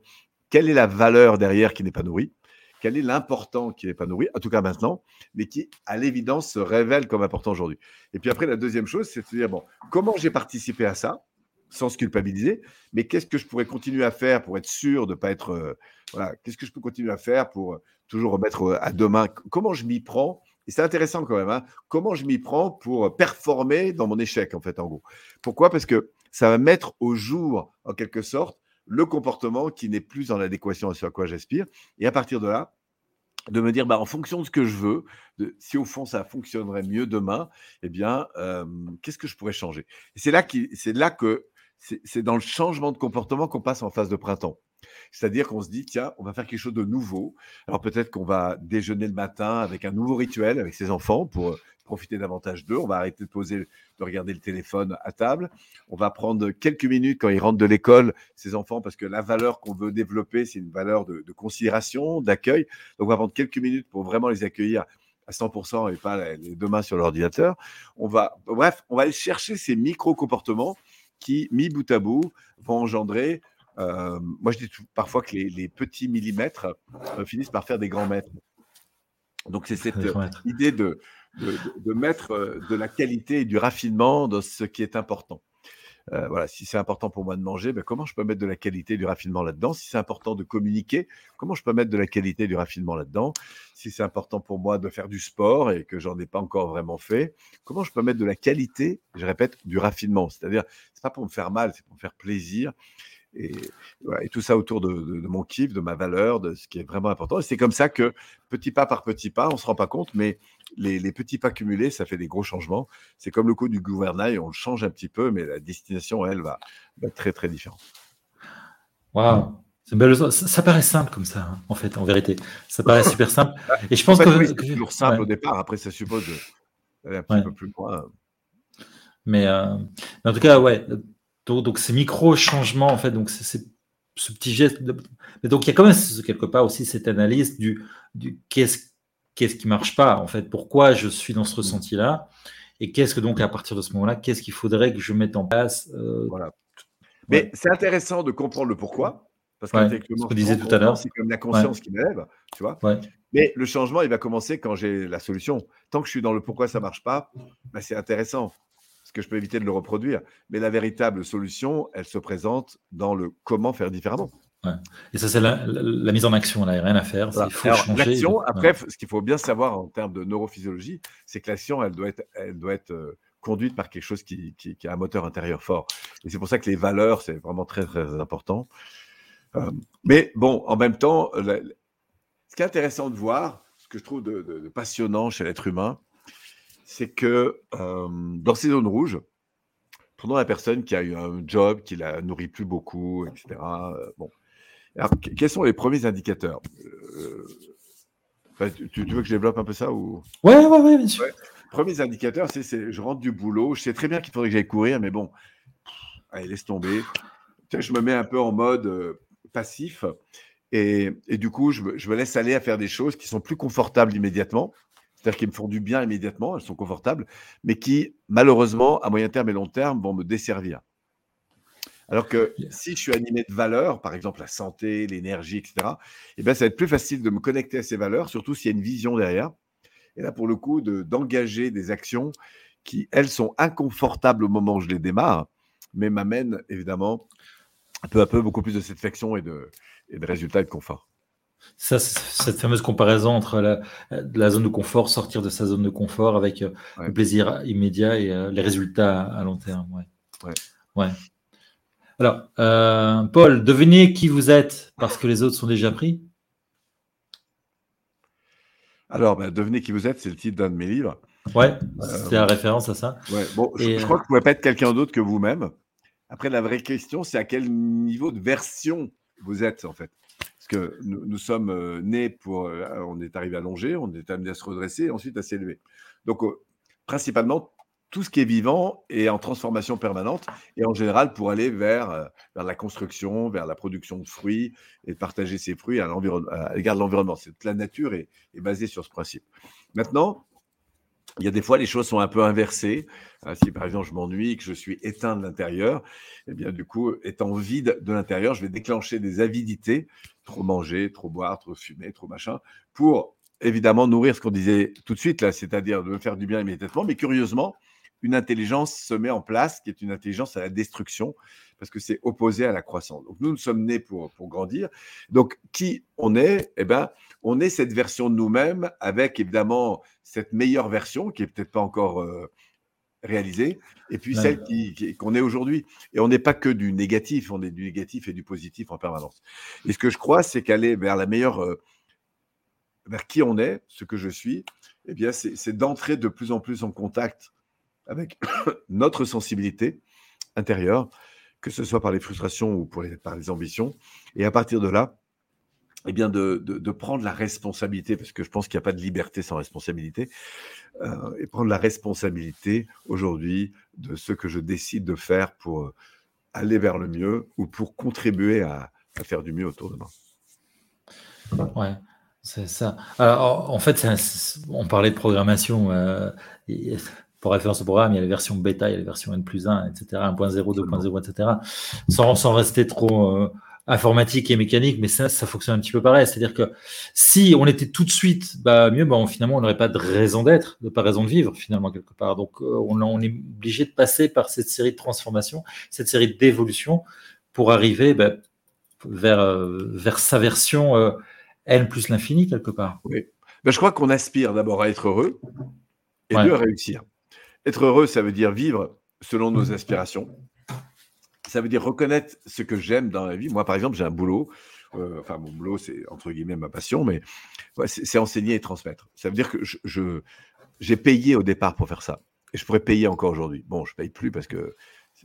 quelle est la valeur derrière qui n'est pas nourrie, quel est l'important qui n'est pas nourri, en tout cas maintenant, mais qui, à l'évidence, se révèle comme important aujourd'hui? Et puis après, la deuxième chose, c'est de se dire, bon, comment j'ai participé à ça? Sans se culpabiliser, mais qu'est-ce que je pourrais continuer à faire pour être sûr de ne pas être... Euh, voilà, qu'est-ce que je peux continuer à faire pour euh, toujours remettre euh, à demain? Comment je m'y prends? Et c'est intéressant quand même, hein, comment je m'y prends pour performer dans mon échec, en fait, en gros? Pourquoi? Parce que ça va mettre au jour, en quelque sorte, le comportement qui n'est plus en adéquation à ce à quoi j'aspire. Et à partir de là, de me dire, bah, en fonction de ce que je veux, de, si au fond ça fonctionnerait mieux demain, eh bien, qu'est-ce que je pourrais changer? C'est là, c'est là que c'est dans le changement de comportement qu'on passe en phase de printemps. C'est-à-dire qu'on se dit, tiens, on va faire quelque chose de nouveau. Alors peut-être qu'on va déjeuner le matin avec un nouveau rituel avec ses enfants pour euh, profiter davantage d'eux. On va arrêter de poser, de regarder le téléphone à table. On va prendre quelques minutes quand ils rentrent de l'école, ces enfants, parce que la valeur qu'on veut développer, c'est une valeur de, considération, d'accueil. Donc on va prendre quelques minutes pour vraiment les accueillir à 100% et pas les deux mains sur l'ordinateur. On va, bref, on va aller chercher ces micro-comportements qui, mis bout à bout, vont engendrer. Euh, moi, je dis parfois que les, petits millimètres euh, finissent par faire des grands mètres. Donc, c'est cette idée de, de, mettre euh, de la qualité et du raffinement dans ce qui est important. Euh, voilà, si c'est important pour moi de manger, ben comment je peux mettre de la qualité du raffinement là-dedans? Si c'est important de communiquer, comment je peux mettre de la qualité du raffinement là-dedans? Si c'est important pour moi de faire du sport et que j'en ai pas encore vraiment fait, comment je peux mettre de la qualité, je répète, du raffinement? C'est-à-dire, c'est pas pour me faire mal, c'est pour me faire plaisir. Et, tout ça autour de, mon kiff, de ma valeur, de ce qui est vraiment important. Et c'est comme ça que petit pas par petit pas, on ne se rend pas compte, mais les, petits pas cumulés, ça fait des gros changements. C'est comme le coup du gouvernail, on le change un petit peu, mais la destination, elle, va, être très très différente.
Waouh ça, ça, paraît simple comme ça, hein, en fait, en vérité. Ça paraît super simple. Et je pense que.
c'est toujours simple au départ, après, ça suppose d'aller un petit peu plus loin.
Mais, euh, mais, en tout cas, ouais. Donc, donc ces micro-changements, en fait, donc c'est ce petit geste. Mais donc, il y a quand même quelque part aussi cette analyse du, du qu'est-ce qu'est-ce qui marche pas, en fait, pourquoi je suis dans ce mmh. ressenti-là, et qu'est-ce que donc, à partir de ce moment-là, qu'est-ce qu'il faudrait que je mette en place
euh, Voilà. Mais c'est intéressant de comprendre le pourquoi,
parce ce que disais tout à l'heure,
c'est comme la conscience qui m'élève, tu vois. Mais le changement, il va commencer quand j'ai la solution. Tant que je suis dans le pourquoi ça marche pas, bah, c'est intéressant parce que je peux éviter de le reproduire. Mais la véritable solution, elle se présente dans le comment faire différemment.
Et ça, c'est la, mise en action. Là, il n'y a rien à faire.
L'action, après, ce qu'il faut bien savoir en termes de neurophysiologie, c'est que l'action, elle doit être, elle doit être euh, conduite par quelque chose qui, qui, a un moteur intérieur fort. Et c'est pour ça que les valeurs, c'est vraiment très, très important. Euh, mais bon, en même temps, ce qui est intéressant de voir, ce que je trouve de passionnant chez l'être humain, c'est que euh, dans ces zones rouges, prenons la personne qui a eu un job, qui la nourrit plus beaucoup, etc. Euh, bon. Alors, quels sont les premiers indicateurs? Euh, tu, veux que je développe un peu ça ou?
Ouais, ouais, ouais, bien sûr.
Premiers indicateurs, c'est je rentre du boulot, je sais très bien qu'il faudrait que j'aille courir, mais bon, allez, laisse tomber. Je me mets un peu en mode passif et, du coup, je me laisse aller à faire des choses qui sont plus confortables immédiatement c'est-à-dire qu'ils me font du bien immédiatement, elles sont confortables, mais qui, malheureusement, à moyen terme et long terme, vont me desservir. Alors que si je suis animé de valeurs, par exemple la santé, l'énergie, etc., eh bien, ça va être plus facile de me connecter à ces valeurs, surtout s'il y a une vision derrière. Et là, pour le coup, d'engager des actions qui, elles, sont inconfortables au moment où je les démarre, mais m'amènent évidemment peu à peu beaucoup plus de satisfaction et de, et de résultats et de confort.
Ça, cette fameuse comparaison entre la, zone de confort, sortir de sa zone de confort avec euh, le plaisir immédiat et euh, les résultats à, long terme. Ouais. ouais. Alors, euh, Paul, devinez qui vous êtes parce que les autres sont déjà pris?
Alors, ben, devinez qui vous êtes, c'est le titre d'un de mes livres.
Ouais, c'est la référence à ça.
Ouais, bon, je, crois que vous ne pouvez pas être quelqu'un d'autre que vous-même. Après, la vraie question, c'est à quel niveau de version vous êtes, en fait? Que nous, sommes euh, nés pour. Euh, on est arrivé à longer, on est amené à se redresser ensuite à s'élever. Donc, euh, principalement, tout ce qui est vivant est en transformation permanente et en général pour aller vers, vers la construction, vers la production de fruits et partager ces fruits à l'égard de l'environnement. La nature est, est basée sur ce principe. Maintenant, il y a des fois, les choses sont un peu inversées. Euh, si par exemple je m'ennuie, que je suis éteint de l'intérieur, eh bien du coup, étant vide de l'intérieur, je vais déclencher des avidités, trop manger, trop boire, trop fumer, trop machin, pour évidemment nourrir ce qu'on disait tout de suite là, c'est-à-dire de faire du bien immédiatement. Mais curieusement, une intelligence se met en place qui est une intelligence à la destruction parce que c'est opposé à la croissance. Donc nous, nous sommes nés pour, pour grandir. Donc qui on est? Eh bien, on est cette version de nous-mêmes avec évidemment cette meilleure version qui est peut-être pas encore euh, réalisée, et puis celle qu'on est aujourd'hui. Et on n'est pas que du négatif, on est du négatif et du positif en permanence. Et ce que je crois, c'est qu'aller vers la meilleure, euh, vers qui on est, ce que je suis, eh bien, c'est d'entrer de plus en plus en contact avec notre sensibilité intérieure, que ce soit par les frustrations ou pour par les ambitions. Et à partir de là, eh bien de, de, prendre la responsabilité, parce que je pense qu'il n'y a pas de liberté sans responsabilité, euh, et prendre la responsabilité aujourd'hui de ce que je décide de faire pour euh, aller vers le mieux ou pour contribuer à, à faire du mieux autour de moi.
Ouais, c'est ça. Alors, en fait, on parlait de programmation. Euh, pour référence au programme, il y a les versions bêta, il y a les versions N plus 1, etc., 1.0, 2.0, etc. Sans, sans rester trop informatique et mécanique, mais ça, ça fonctionne un petit peu pareil. C'est-à-dire que si on était tout de suite bah, mieux, bah, finalement, on n'aurait pas de raison d'être, de pas raison de vivre, finalement, quelque part. Donc, euh, on, on, est obligé de passer par cette série de transformations, cette série d'évolutions pour arriver bah, vers, euh, vers sa version euh, N plus l'infini, quelque part.
Oui. Ben, je crois qu'on aspire d'abord à être heureux et ouais. à réussir. Être heureux, ça veut dire vivre selon nos aspirations Ça veut dire reconnaître ce que j'aime dans la vie. Moi, par exemple, j'ai un boulot. euh, enfin, mon boulot, c'est entre guillemets ma passion, mais c'est enseigner et transmettre. Ça veut dire que j'ai payé au départ pour faire ça. Et je pourrais payer encore aujourd'hui. Bon, je paye plus parce que.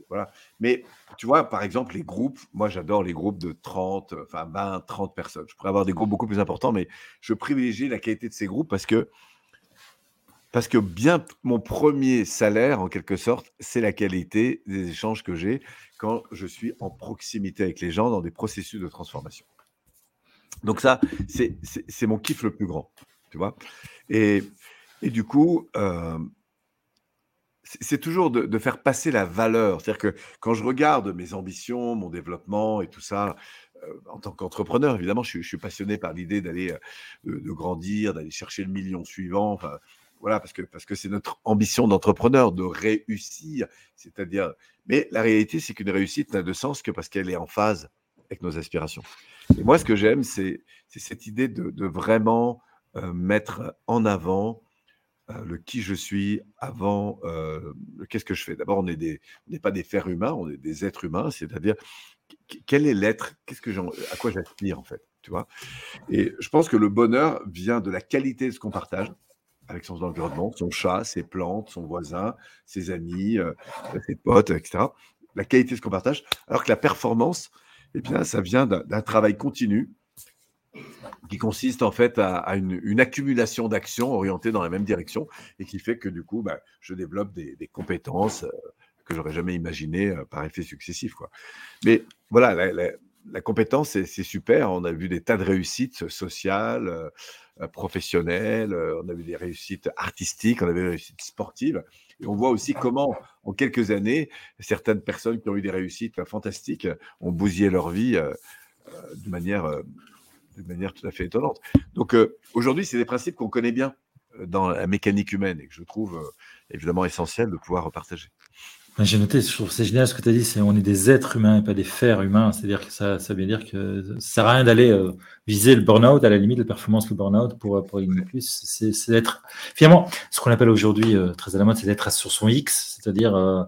Voilà. Mais tu vois, par exemple, les groupes, moi j'adore les groupes de 30, euh, enfin 20, 30 personnes. Je pourrais avoir des groupes beaucoup plus importants, mais je privilégie la qualité de ces groupes parce que, parce que bien mon premier salaire, en quelque sorte, c'est la qualité des échanges que j'ai je suis en proximité avec les gens dans des processus de transformation. Donc ça, c'est mon kiff le plus grand, tu vois. Et, du coup, euh, c'est toujours de, faire passer la valeur. C'est-à-dire que quand je regarde mes ambitions, mon développement et tout ça, euh, en tant qu'entrepreneur, évidemment, je, suis- passionné par l'idée d'aller, euh, de, grandir, d'aller chercher le million suivant. Voilà, parce que parce que c'est notre ambition d'entrepreneur de réussir. C'est-à-dire, mais la réalité, c'est qu'une réussite n'a de sens que parce qu'elle est en phase avec nos aspirations. Et moi, ce que j'aime, c'est cette idée de, vraiment euh, mettre en avant euh, le qui je suis avant euh, qu'est-ce que je fais. D'abord, on n'est pas des fers humains, on est des êtres humains, c'est-à-dire qu- quel est l'être, qu'est-ce que à quoi j'aspire en fait, tu vois? Et je pense que le bonheur vient de la qualité de ce qu'on partage avec son environnement, son chat, ses plantes, son voisin, ses amis, euh, ses potes, etc. La qualité de ce qu'on partage, alors que la performance, eh bien, ça vient d'un travail continu qui consiste en fait à, une, accumulation d'actions orientées dans la même direction et qui fait que du coup, bah, je développe des, compétences euh, que j'aurais jamais imaginées euh, par effet successif. Mais voilà, la compétence, c'est super. On a vu des tas de réussites sociales, euh, professionnelles, euh, on a vu des réussites artistiques, on a vu des réussites sportives. Et on voit aussi comment, en quelques années, certaines personnes qui ont eu des réussites euh, fantastiques ont bousillé leur vie de manière de manière tout à fait étonnante. Donc aujourd'hui, c'est des principes qu'on connaît bien dans la mécanique humaine et que je trouve évidemment essentiel de pouvoir repartager.
J'ai noté, je trouve c'est génial ce que tu as dit, c'est on est des êtres humains et pas des fers humains. C'est-à-dire que ça, ça veut dire que ça sert à rien d'aller euh, viser le burn-out, à la limite, la performance, le burn-out pour, pour gagner plus. C'est c'est d'être, finalement, ce qu'on appelle aujourd'hui euh, très à la mode, c'est d'être sur son X, c'est-à-dire euh,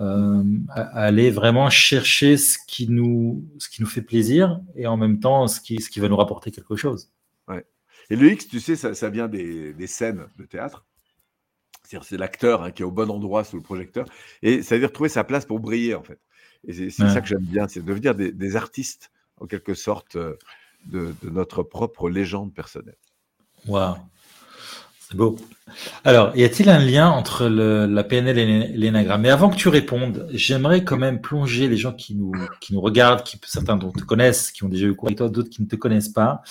euh, aller vraiment chercher ce qui, nous, ce qui nous fait plaisir et en même temps ce qui, ce qui va nous rapporter quelque chose.
Et le X, tu sais, ça, ça vient des, des scènes de théâtre. C'est-à-dire, c'est l'acteur hein, qui est au bon endroit sous le projecteur. Et ça veut dire trouver sa place pour briller, en fait. Et c'est c'est
Ouais.
ça que j'aime bien, c'est devenir des, des artistes, en quelque sorte, euh, de, de notre propre légende personnelle.
Waouh, c'est beau. Alors, y a-t-il un lien entre la PNL et l'énagramme? Mais avant que tu répondes, j'aimerais quand même plonger les gens qui nous, qui nous regardent, qui, certains dont te connaissent, qui ont déjà eu cours avec toi, d'autres qui ne te connaissent pas.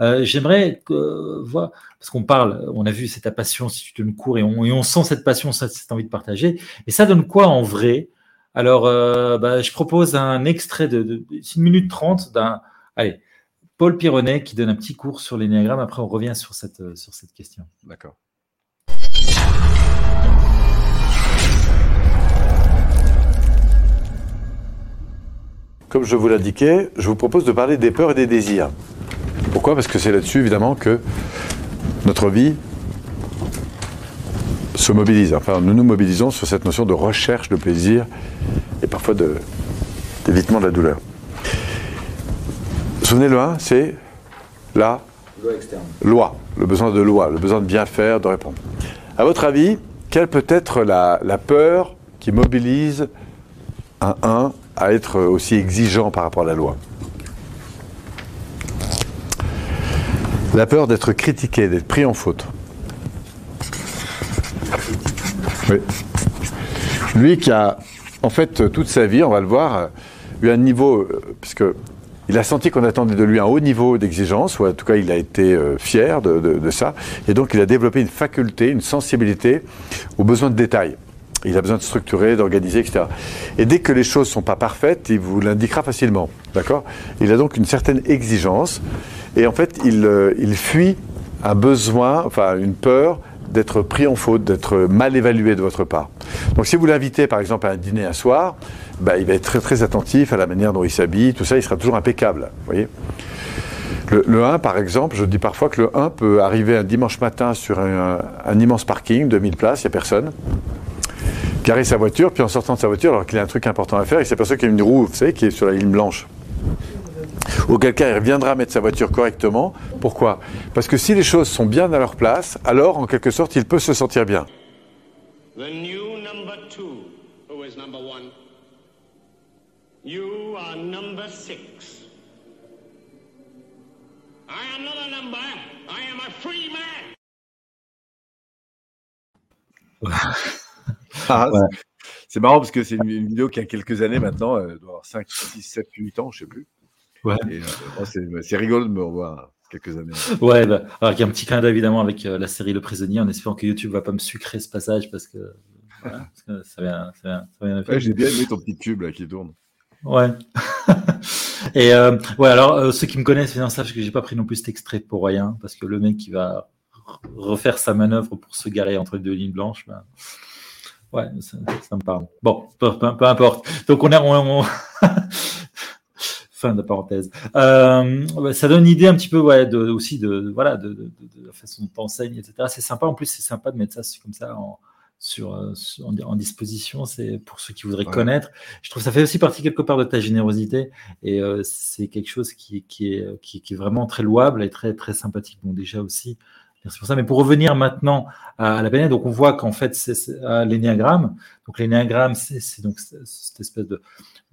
Euh, j'aimerais que, voir, parce qu'on parle, on a vu c'est ta passion si tu donnes cours et on, et on sent cette passion, cette, envie de partager. Et ça donne quoi en vrai? Alors, euh, bah, je propose un extrait de, de, de 1 minute 30 d'un, allez, Paul Pironnet qui donne un petit cours sur l'énéagramme. Après, on revient sur cette, euh, sur cette question.
D'accord.
Comme je vous l'indiquais, je vous propose de parler des peurs et des désirs. Pourquoi? Parce que c'est là-dessus, évidemment, que notre vie se mobilise. Enfin, nous nous mobilisons sur cette notion de recherche de plaisir et parfois de- d'évitement de, la douleur. Souvenez le 1, c'est la loi, le besoin de loi, le besoin de bien faire, de répondre. À votre avis, quelle peut être la, la peur qui mobilise un 1 à être aussi exigeant par rapport à la loi? La peur d'être critiqué, d'être pris en faute. Oui. Lui qui a, en fait, toute sa vie, on va le voir, eu un niveau, euh, puisque il a senti qu'on attendait de lui un haut niveau d'exigence, ou en tout cas il a été euh, fier de, ça, et donc il a développé une faculté, une sensibilité aux besoins de détail. Il a besoin de structurer, d'organiser, etc. Et dès que les choses ne sont pas parfaites, il vous l'indiquera facilement. D'accord? Il a donc une certaine exigence. Et en fait, il, euh, il fuit un besoin, enfin une peur d'être pris en faute, d'être mal évalué de votre part. Donc si vous l'invitez par exemple à un dîner un soir, bah, il va être très très attentif à la manière dont il s'habille, tout ça, il sera toujours impeccable. Vous voyez le, le 1, par exemple, je dis parfois que le 1 peut arriver un dimanche matin sur un, immense parking de 1000 places, il n'y a personne. garer sa voiture, puis en sortant de sa voiture, alors qu'il a un truc important à faire, il s'aperçoit qu'il y a une roue, vous savez, qui est sur la ligne blanche. Auquel cas, il reviendra mettre sa voiture correctement. Pourquoi? Parce que si les choses sont bien à leur place, alors, en quelque sorte, il peut se sentir bien.
The new number two, who is number one. You are number six. I am not a number. I am a free man.
Ah,
Ouais.
C'est marrant parce que c'est une, une vidéo qui a quelques années maintenant, elle doit avoir 5, 6, 7, 8 ans, je sais plus.
Ouais.
Euh, c'est c'est rigolo de me revoir quelques années.
Ouais, bah, alors il y a un petit clin d'œil évidemment avec euh, la série Le Prisonnier, en espérant que YouTube va pas me sucrer ce passage parce que, voilà, parce que ça vient, ça vient, ça vient
Ouais, J'ai bien aimé ton petit tube là qui tourne.
Ouais. Et euh, ouais, alors euh, ceux qui me connaissent évidemment savent que j'ai pas pris non plus cet extrait pour rien, parce que le mec qui va refaire sa manœuvre pour se garer entre les deux lignes blanches, ben, ouais, ça, me parle. Bon, peu, peu- peu importe. Donc on est, on, on- fin de parenthèse. Euh, ça donne une idée un petit peu ouais, de, aussi de voilà de- de- de la façon dont t'enseignes, etc. C'est sympa. En plus, c'est sympa de mettre ça comme ça en, sur, euh, sur- en, en disposition. C'est pour ceux qui voudraient
Ouais.
connaître. Je trouve que ça fait aussi partie quelque part de ta générosité et euh, c'est quelque chose qui, qui, est, qui, qui est vraiment très louable et très, très sympathique. Bon, déjà aussi, merci pour ça. Mais pour revenir maintenant à, à la PNL, donc on voit qu'en fait, c'est l'énéagramme. Donc l'énéagramme, c'est donc cette espèce de,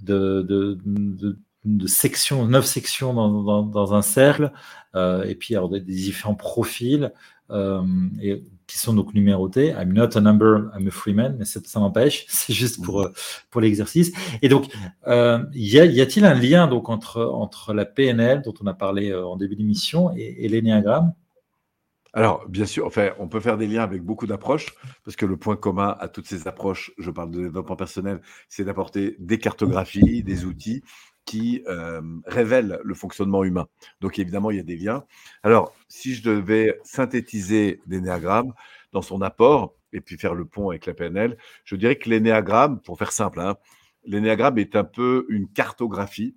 de, de, de, de sections, neuf sections dans, dans, dans un cercle, euh, et puis alors, des, des différents profils. euh, et, qui sont donc numérotés. I'm not a number, I'm a free man, mais ça, ça m'empêche. C'est juste pour, euh, pour l'exercice. Et donc, euh, y a-t-il un lien donc entre, entre la PNL, dont on a parlé euh, en début d'émission, et, et l'énéagramme?
Alors, bien sûr, enfin, on peut faire des liens avec beaucoup d'approches, parce que le point commun à toutes ces approches, je parle de développement personnel, c'est d'apporter des cartographies, des outils qui le fonctionnement humain. Donc, évidemment, il y a des liens. Alors, si je devais synthétiser l'énéagramme dans son apport, et puis faire le pont avec la PNL, je dirais que l'énéagramme, pour faire simple, hein, l'énéagramme est un peu une cartographie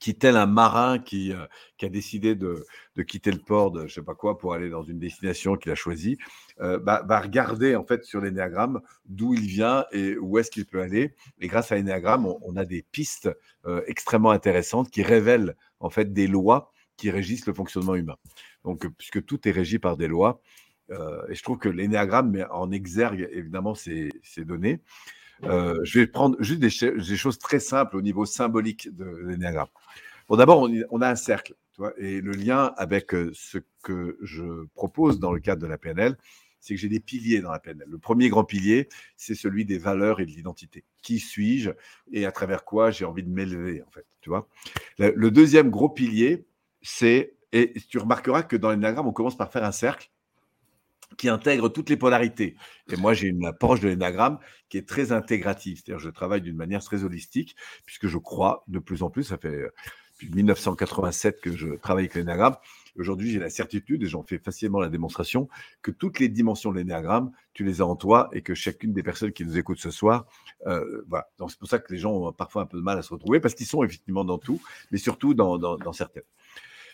qui, tel un marin qui, euh, a décidé de, quitter le port de je sais pas quoi pour aller dans une destination qu'il a choisie, euh, bah, va regarder en fait sur l'énéagramme d'où il vient et où est-ce qu'il peut aller. Et grâce à l'énéagramme, on, on a des pistes euh, extrêmement intéressantes qui révèlent en fait des lois qui régissent le fonctionnement humain. Donc, puisque tout est régi par des lois, et je trouve que l'énéagramme met en exergue évidemment ces données. Euh, je vais prendre juste des, ch- des choses très simples au niveau symbolique de l'énéagramme. Bon, d'abord, on a un cercle, tu vois, et le lien avec euh, ce que je propose dans le cadre de la PNL, c'est que j'ai des piliers dans la PNL. Le premier grand pilier, c'est celui des valeurs et de l'identité. Qui suis-je et à travers quoi j'ai envie de m'élever, en fait, tu vois. Le, le deuxième gros pilier, c'est, et tu remarqueras que dans l'énagramme, on commence par faire un cercle qui intègre toutes les polarités. Et moi, j'ai une approche de l'énagramme qui est très intégrative. C'est-à-dire, je travaille d'une manière très holistique, puisque je crois de plus en plus, ça fait euh, depuis 1987 que je travaille avec l'énagramme. Aujourd'hui, j'ai la certitude, et j'en fais facilement la démonstration, que toutes les dimensions de l'énagramme, tu les as en toi et que chacune des personnes qui nous écoutent ce soir, euh, voilà. Donc, c'est pour ça que les gens ont parfois un peu de mal à se retrouver, parce qu'ils sont effectivement dans tout, mais surtout dans, dans, dans certaines.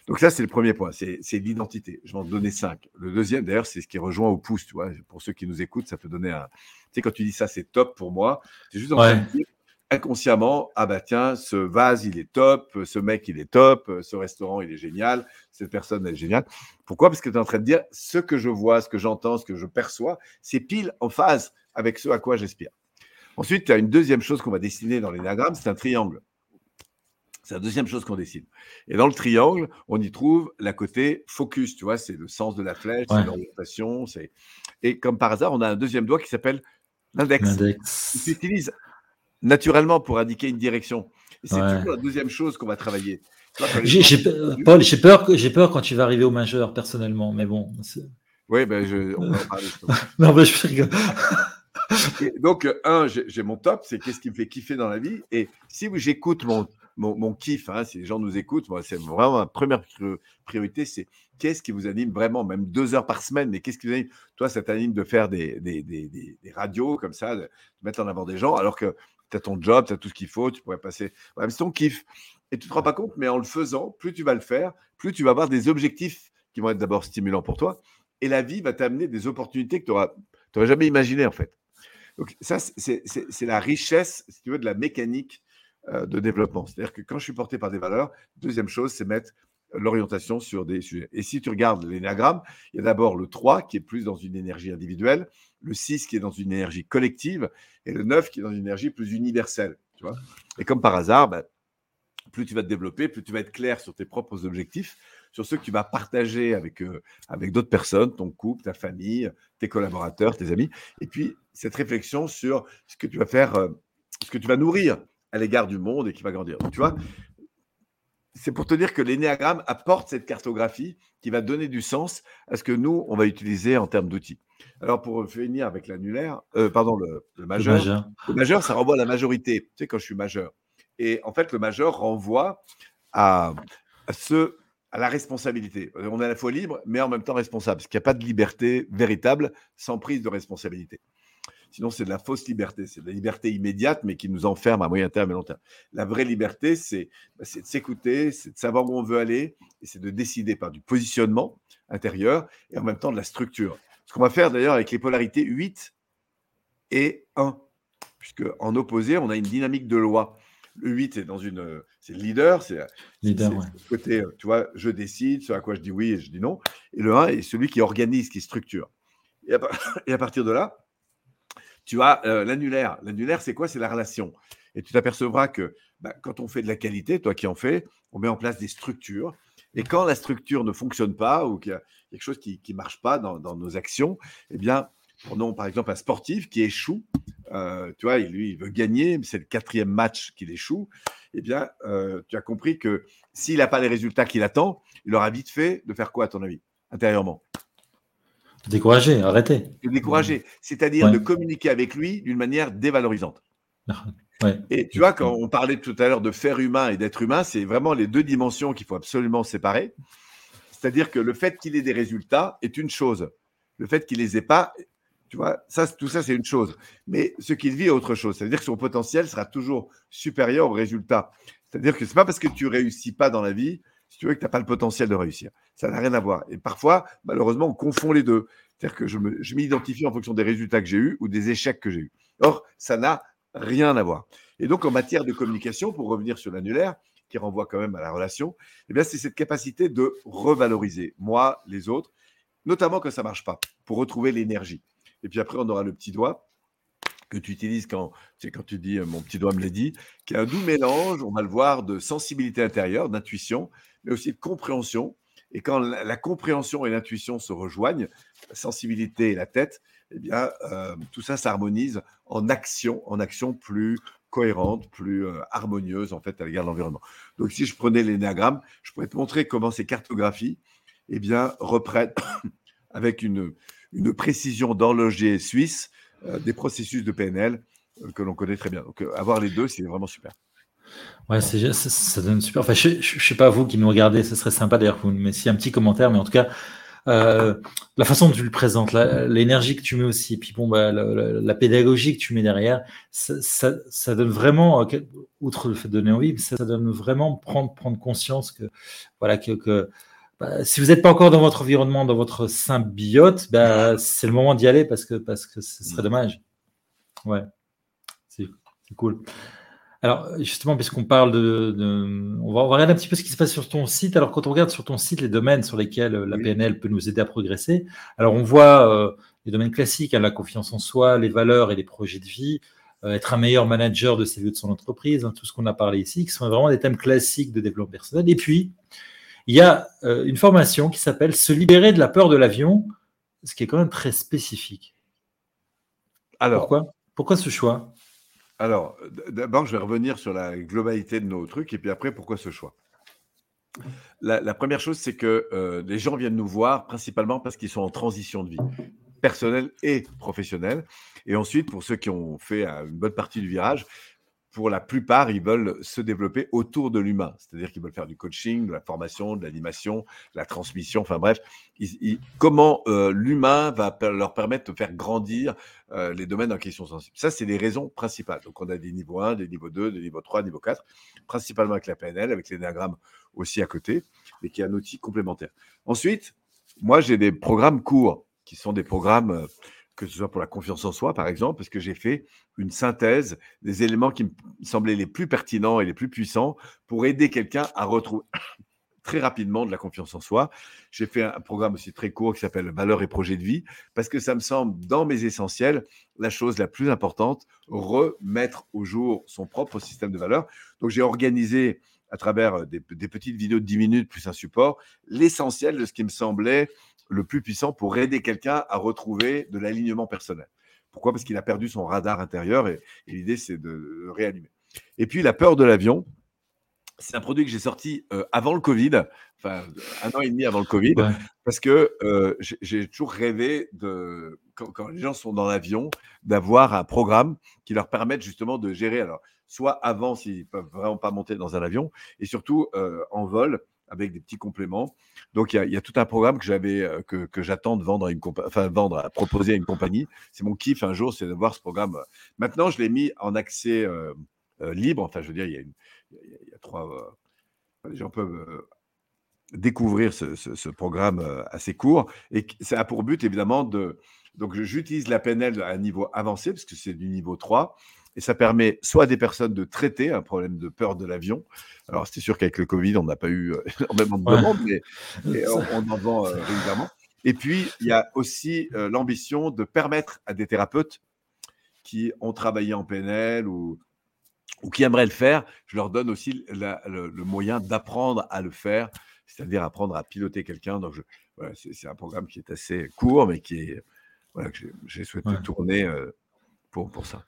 Donc ça, c'est le premier point, c'est l'identité. Je vais en donner cinq. Le deuxième, d'ailleurs, c'est ce qui rejoint au pouce, tu vois. Pour ceux qui nous écoutent, ça peut donner un... Tu sais, quand tu dis ça, c'est top pour moi, c'est juste en train
Ouais.
de dire inconsciemment, ah bah tiens, ce vase, il est top, ce mec, il est top, ce restaurant, il est génial, cette personne, elle est géniale. Pourquoi? Parce que tu es en train de dire, ce que je vois, ce que j'entends, ce que je perçois, c'est pile en phase avec ce à quoi j'aspire. Ensuite, tu as une deuxième chose qu'on va dessiner dans l'énagramme, c'est un triangle. C'est la deuxième chose qu'on dessine. Et dans le triangle, on y trouve la côté focus, tu vois, c'est le sens de la flèche,
Ouais.
c'est l'orientation. c'est- Et comme par hasard, on a un deuxième doigt qui s'appelle l'index.
L'index.
s'utilise naturellement pour indiquer une direction. Et c'est
Ouais.
toujours la deuxième chose qu'on va travailler. Tu vois, quand les
J'ai-
gens
j'ai
sont
pe-
perdus-
Paul, j'ai peur, peur quand tu vas arriver au majeur, personnellement, mais bon.
Oui, ben je, on va en parler.
Non, mais je rigole.
Et donc, euh, un, j'ai mon top, c'est qu'est-ce qui me fait kiffer dans la vie. Et si j'écoute mon, mon, mon kiff, hein, si les gens nous écoutent, moi, c'est vraiment ma première pri- priorité, c'est qu'est-ce qui vous anime vraiment, même deux heures par semaine, mais qu'est-ce qui vous anime? Toi, ça t'anime de faire des, des, des, des- des radios comme ça, de, de mettre en avant des gens, alors que tu as ton job, tu as tout ce qu'il faut, tu pourrais passer. Ouais, mais c'est ton kiff. Et tu te rends pas compte, mais en le faisant, plus tu vas le faire, plus tu vas avoir des objectifs qui vont être d'abord stimulants pour toi. Et la vie va t'amener des opportunités que tu n'auras jamais imaginées, en fait. Donc ça, c'est la richesse, si tu veux, de la mécanique de développement. C'est-à-dire que quand je suis porté par des valeurs, deuxième chose, c'est mettre l'orientation sur des sujets. Et si tu regardes l'énéagramme, il y a d'abord le 3 qui est plus dans une énergie individuelle, le 6 qui est dans une énergie collective et le 9 qui est dans une énergie plus universelle. Tu vois et comme par hasard, ben, plus tu vas te développer, plus tu vas être clair sur tes propres objectifs, sur ceux que tu vas partager avec, euh, avec d'autres personnes, ton couple, ta famille, tes collaborateurs, tes amis. Et puis, cette réflexion sur ce que tu vas faire, euh, ce que tu vas nourrir à l'égard du monde et qui va grandir. Donc, tu vois, c'est pour te dire que l'énéagramme apporte cette cartographie qui va donner du sens à ce que nous, on va utiliser en termes d'outils. Alors, pour finir avec l'annulaire, euh, pardon, le, le
Le
majeur,
majeur.
le majeur, ça renvoie à la majorité. Tu sais, quand je suis majeur. Et en fait, le majeur renvoie à, à ce, à la responsabilité. On est à la fois libre, mais en même temps responsable. Parce qu'il n'y a pas de liberté véritable sans prise de responsabilité. Sinon, c'est de la fausse liberté. C'est de la liberté immédiate, mais qui nous enferme à moyen terme et long terme. La vraie liberté, c'est bah, c'est de s'écouter, c'est de savoir où on veut aller, et c'est de décider par du positionnement intérieur et en même temps de la structure. Ce qu'on va faire d'ailleurs avec les polarités 8 et 1, puisque en opposé, on a une dynamique de loi. Le 8 est dans une, c'est le leader, c'est
Leader, ouais.
ce côté, euh, tu vois, je décide, ce à quoi je dis oui et je dis non. Et le 1 est celui qui organise, qui structure. Et à, par- et à partir de là, tu as euh, l'annulaire. L'annulaire, c'est quoi? C'est la relation. Et tu t'apercevras que bah, quand on fait de la qualité, toi qui en fais, on met en place des structures. Et quand la structure ne fonctionne pas ou qu'il y a quelque chose qui ne marche pas dans, dans nos actions, eh bien, prenons par exemple un sportif qui échoue. euh, tu vois, lui, il veut gagner, mais c'est le quatrième match qu'il échoue. Eh bien, euh, tu as compris que s'il n'a pas les résultats qu'il attend, il aura vite fait de faire quoi, à ton avis, intérieurement?
Découragé, arrêtez.
De décourager, c'est-à-dire
Ouais.
de communiquer avec lui d'une manière dévalorisante.
Ouais.
Et tu vois, quand on parlait tout à l'heure de faire humain et d'être humain, c'est vraiment les deux dimensions qu'il faut absolument séparer. C'est-à-dire que le fait qu'il ait des résultats est une chose. Le fait qu'il les ait pas, tu vois, ça, tout ça, c'est une chose. Mais ce qu'il vit est autre chose. C'est-à-dire que son potentiel sera toujours supérieur au résultat. C'est-à-dire que c'est pas parce que tu réussis pas dans la vie, si tu veux, que tu n'as pas le potentiel de réussir. Ça n'a rien à voir. Et parfois, malheureusement, on confond les deux. C'est-à-dire que je m'identifie en fonction des résultats que j'ai eus ou des échecs que j'ai eus. Or, ça n'a rien à voir. Et donc, en matière de communication, pour revenir sur l'annulaire, qui renvoie quand même à la relation, eh bien, c'est cette capacité de revaloriser moi, les autres, notamment quand ça marche pas, pour retrouver l'énergie. Et puis après, on aura le petit doigt que tu utilises quand, tu dis euh, mon petit doigt me l'a dit, qui est un doux mélange, on va le voir, de sensibilité intérieure, d'intuition, mais aussi de compréhension. Et quand la, compréhension et l'intuition se rejoignent, la sensibilité et la tête, eh bien, euh, tout ça s'harmonise en action, en action plus cohérente, plus euh, harmonieuse en fait à l'égard de l'environnement. Donc, si je prenais l'énéagramme, je pourrais te montrer comment ces cartographies, eh bien, reprennent avec une, précision d'horloger suisse des processus de PNL euh, que l'on connaît très bien. Donc, euh, avoir les deux, c'est vraiment super.
Ouais, ça, donne super. Enfin, je, je, je sais pas vous qui nous regardez, ce serait sympa d'ailleurs que vous nous mettiez un petit commentaire, mais en tout cas, euh, la façon dont tu le présentes, l'énergie que tu mets aussi, puis bon, bah, la, pédagogie que tu mets derrière, ça, donne vraiment, euh, outre le fait de donner envie, ça, donne vraiment prendre, prendre conscience que, voilà, que bah, si vous n'êtes pas encore dans votre environnement, dans votre symbiote, bah, c'est le moment d'y aller parce que, parce que ce serait dommage. Ouais, c'est cool. Alors, justement, puisqu'on parle de, de- on, va, on va regarder un petit peu ce qui se passe sur ton site. Alors, quand on regarde sur ton site les domaines sur lesquels la. PNL peut nous aider à progresser, alors on voit euh, les domaines classiques, hein, la confiance en soi, les valeurs et les projets de vie, euh, être un meilleur manager de ses lieux de son entreprise, hein, tout ce qu'on a parlé ici, qui sont vraiment des thèmes classiques de développement personnel. Et puis, il y a euh, une formation qui s'appelle Se libérer de la peur de l'avion, ce qui est quand même très spécifique.
Alors,
Pourquoi? Pourquoi ce choix?
Alors, d'abord, je vais revenir sur la globalité de nos trucs et puis après, pourquoi ce choix? La, la première chose, c'est que euh, les gens viennent nous voir principalement parce qu'ils sont en transition de vie, personnelle et professionnelle. Et ensuite, pour ceux qui ont fait euh, une bonne partie du virage, pour la plupart, ils veulent se développer autour de l'humain. C'est-à-dire qu'ils veulent faire du coaching, de la formation, de l'animation, de la transmission, enfin bref, comment euh, l'humain va leur permettre de faire grandir euh, les domaines en question sensibles. Ça, c'est les raisons principales. Donc, on a des niveaux 1, des niveaux 2, des niveaux 3, niveau 4, principalement avec la PNL, avec l'énagramme aussi à côté, mais qui est un outil complémentaire. Ensuite, moi, j'ai des programmes courts qui sont des programmes euh, que ce soit pour la confiance en soi, par exemple, parce que j'ai fait une synthèse des éléments qui me semblaient les plus pertinents et les plus puissants pour aider quelqu'un à retrouver très rapidement de la confiance en soi. J'ai fait un programme aussi très court qui s'appelle Valeurs et projets de vie, parce que ça me semble, dans mes essentiels, la chose la plus importante, remettre au jour son propre système de valeurs. Donc j'ai organisé à travers euh, des, des, petites vidéos de 10 minutes plus un support, l'essentiel de ce qui me semblait le plus puissant pour aider quelqu'un à retrouver de l'alignement personnel. Pourquoi? Parce qu'il a perdu son radar intérieur et, et l'idée, c'est de le réanimer. Et puis, la peur de l'avion, c'est un produit que j'ai sorti euh, avant le Covid, enfin un an et demi avant le Covid,
Ouais.
parce que euh, j'ai- j'ai toujours rêvé de, quand, quand les gens sont dans l'avion, d'avoir un programme qui leur permette justement de gérer, alors soit avant s'ils peuvent vraiment pas monter dans un avion, et surtout euh, en vol avec des petits compléments. Donc il y a, tout un programme que j'avais, euh, que, que j'attends de vendre à enfin vendre, à proposer à une compagnie. C'est mon kiff un jour, c'est de voir ce programme. Maintenant, je l'ai mis en accès euh, libre. Enfin, je veux dire, il y a, trois. les gens peuvent découvrir ce, ce- programme assez court et ça a pour but évidemment de. Donc, j'utilise la PNL à un niveau avancé parce que c'est du niveau 3 et ça permet soit à des personnes de traiter un problème de peur de l'avion. Alors, c'est sûr qu'avec le Covid, on n'a pas eu euh, énormément de
Ouais.
demandes, mais, mais on, on en vend euh, régulièrement. Et puis, il y a aussi euh, l'ambition de permettre à des thérapeutes qui ont travaillé en PNL ou, ou qui aimeraient le faire, je leur donne aussi la- le, le moyen d'apprendre à le faire, c'est-à-dire apprendre à piloter quelqu'un. Donc, voilà, c'est un programme qui est assez court, mais qui est, voilà, que j'ai- j'ai souhaité
Ouais.
tourner euh, pour, pour ça.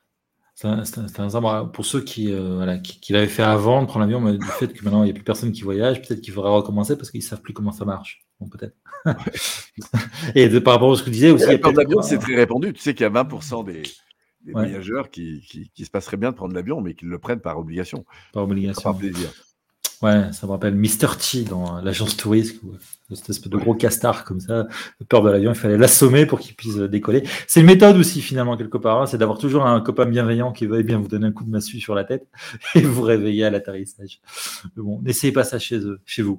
C'est un- exemple. Pour ceux qui, euh, voilà, qui, qui l'avaient fait avant de prendre l'avion, mais du fait que maintenant il n'y a plus personne qui voyage, peut-être qu'il faudra recommencer parce qu'ils ne savent plus comment ça marche. Bon, peut-être. Et de, par rapport à ce que tu disais aussi.
La l'avion, c'est très répandu. Tu sais qu'il y a 20% des, des
Ouais.
voyageurs qui, qui, qui se passeraient bien de prendre l'avion, mais qui le prennent par obligation,
Par obligation.
par plaisir.
Ouais, ça me rappelle Mr. T dans l'agence touriste, où, euh, cette espèce de gros castard comme ça, de peur de l'avion, il fallait l'assommer pour qu'il puisse euh, décoller. C'est une méthode aussi finalement quelque part, hein, c'est d'avoir toujours un copain bienveillant qui veuille bien vous donner un coup de massue sur la tête et vous réveiller à l'atterrissage. Mais bon, n'essayez pas ça chez eux, chez vous.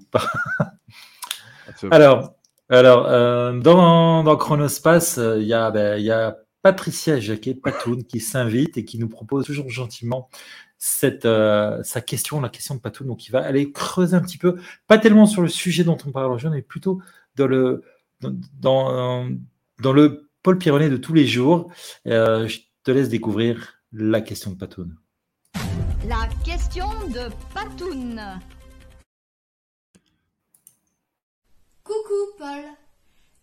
Alors, alors euh, dans, dans Chronospace, euh, il y, a, ben, il y a Patricia Jacquet-Patoun qui s'invite et qui nous propose toujours gentiment cette, euh, sa question, la question de Patoun. Donc, il va aller creuser un petit peu, pas tellement sur le sujet dont on parle aujourd'hui, mais plutôt dans le, dans, dans, dans le Paul Pironnet de tous les jours. Euh, je te laisse découvrir la question de Patoun.
La question de Patoun.
Coucou Paul,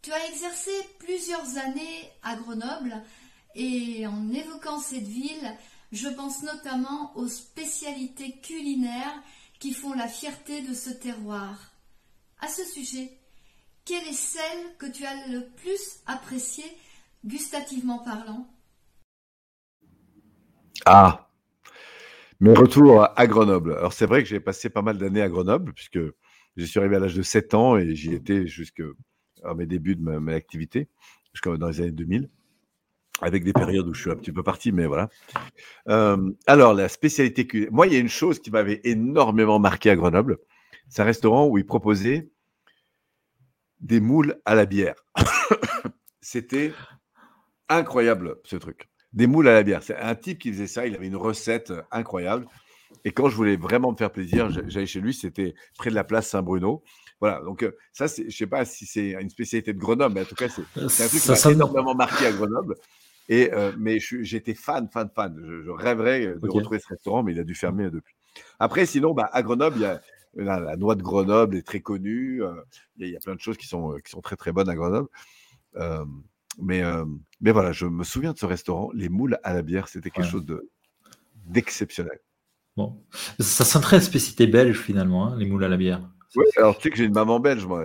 tu as exercé plusieurs années à Grenoble et en évoquant cette ville, je pense notamment aux spécialités culinaires qui font la fierté de ce terroir. À ce sujet, quelle est celle que tu as le plus appréciée gustativement parlant?
Ah, mes retours à Grenoble. Alors, c'est vrai que j'ai passé pas mal d'années à Grenoble, puisque je suis arrivé à l'âge de 7 ans et j'y étais jusqu'à mes débuts de ma, ma activité, jusqu'à dans les années 2000, avec des périodes où je suis un petit peu parti, mais voilà. Euh, alors, la spécialité culinaire. Moi, il y a une chose qui m'avait énormément marqué à Grenoble. C'est un restaurant où ils proposaient des moules à la bière. C'était incroyable, ce truc des moules à la bière. C'est un type qui faisait ça, il avait une recette incroyable. Et quand je voulais vraiment me faire plaisir, j'a- j'allais chez lui, c'était près de la place Saint-Bruno. Voilà, donc euh, ça, je sais pas si c'est une spécialité de Grenoble, mais en tout cas, c'est un truc qui m'a énormément marqué à Grenoble. Et, euh, mais j'étais fan, fan, fan. Je, je rêverais de retrouver ce restaurant, mais il a dû fermer depuis. Après, sinon, bah, à Grenoble, il y a la, la noix de Grenoble est très connue. il, y a, il y a plein de choses qui sont, qui sont très, très bonnes à Grenoble. Euh, mais, euh, mais voilà, je me souviens de ce restaurant. Les moules à la bière, c'était quelque
Ouais.
chose de- d'exceptionnel.
Bon. Ça sent très spécialité belge finalement, hein, les moules à la bière.
Oui, alors tu sais que j'ai une maman belge, moi.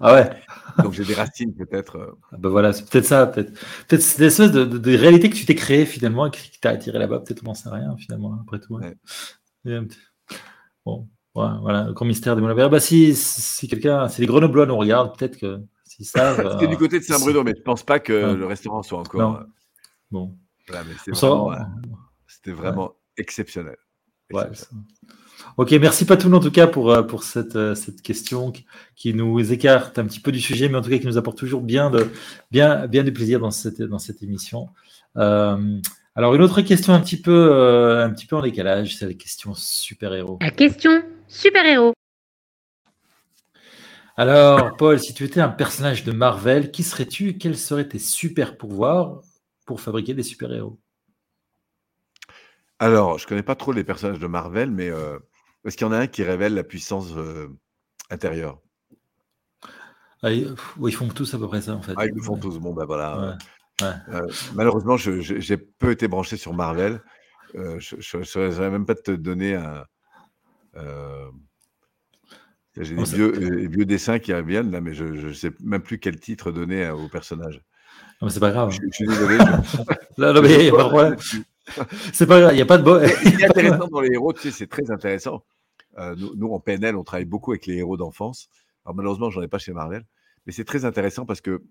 Euh,
Ah ouais
Donc j'ai des racines peut-être. euh,
Ah bah voilà, c'est peut-être ça, peut-être. Peut-être c'est des espèces de, de, de réalités que tu t'es créé finalement et qui t'a attiré là-bas. Peut-être on n'en sait rien finalement, hein, après tout. hein.
Ouais.
Euh, bon, ouais, voilà, le grand mystère des bière. Bah si, si quelqu'un, si les Grenoblois nous regardent, peut-être que s'ils savent.
C'était
euh,
du côté de Saint-Bruno, mais je pense pas que le restaurant soit encore.
Non.
euh,
Bon,
voilà, mais c'est vraiment, euh, C'était vraiment exceptionnel.
Ouais,
Exceptionnel.
Ok, merci Patoun en tout cas pour, euh, pour cette, euh, cette question qui- nous écarte un petit peu du sujet, mais en tout cas qui nous apporte toujours bien, de, bien, bien du plaisir dans cette, dans cette émission. Euh, alors une autre question un petit peu, un petit peu en décalage, c'est la question super-héros.
La question super-héros.
Alors Paul, si tu étais un personnage de Marvel, qui serais-tu? Et quels seraient tes super pouvoirs pour fabriquer des super-héros?
Alors, je connais pas trop les personnages de Marvel, mais euh, est-ce qu'il y en a un qui révèle la puissance euh, intérieure?
Ah, ils, font tous à peu près ça en fait.
Ah, ils le font tous. Bon, ben voilà.
Ouais. Ouais.
Euh, malheureusement, j'ai peu été branché sur Marvel. Euh, je ne saurais même pas te donner un. J'ai
Bon,
des vieux, dessins qui reviennent là, mais je ne sais même plus quel titre donner au personnage.
Non, mais c'est pas grave.
Je, je suis désolé. je-
Là, non, mais il n'y a pas de problème. C'est pas grave, il n'y a pas de bo-
Mais Ce qui est intéressant dans les héros, tu sais, c'est très intéressant. Euh, nous, nous, en PNL, on travaille beaucoup avec les héros d'enfance. Alors, malheureusement, j'en ai pas chez Marvel, mais c'est très intéressant parce que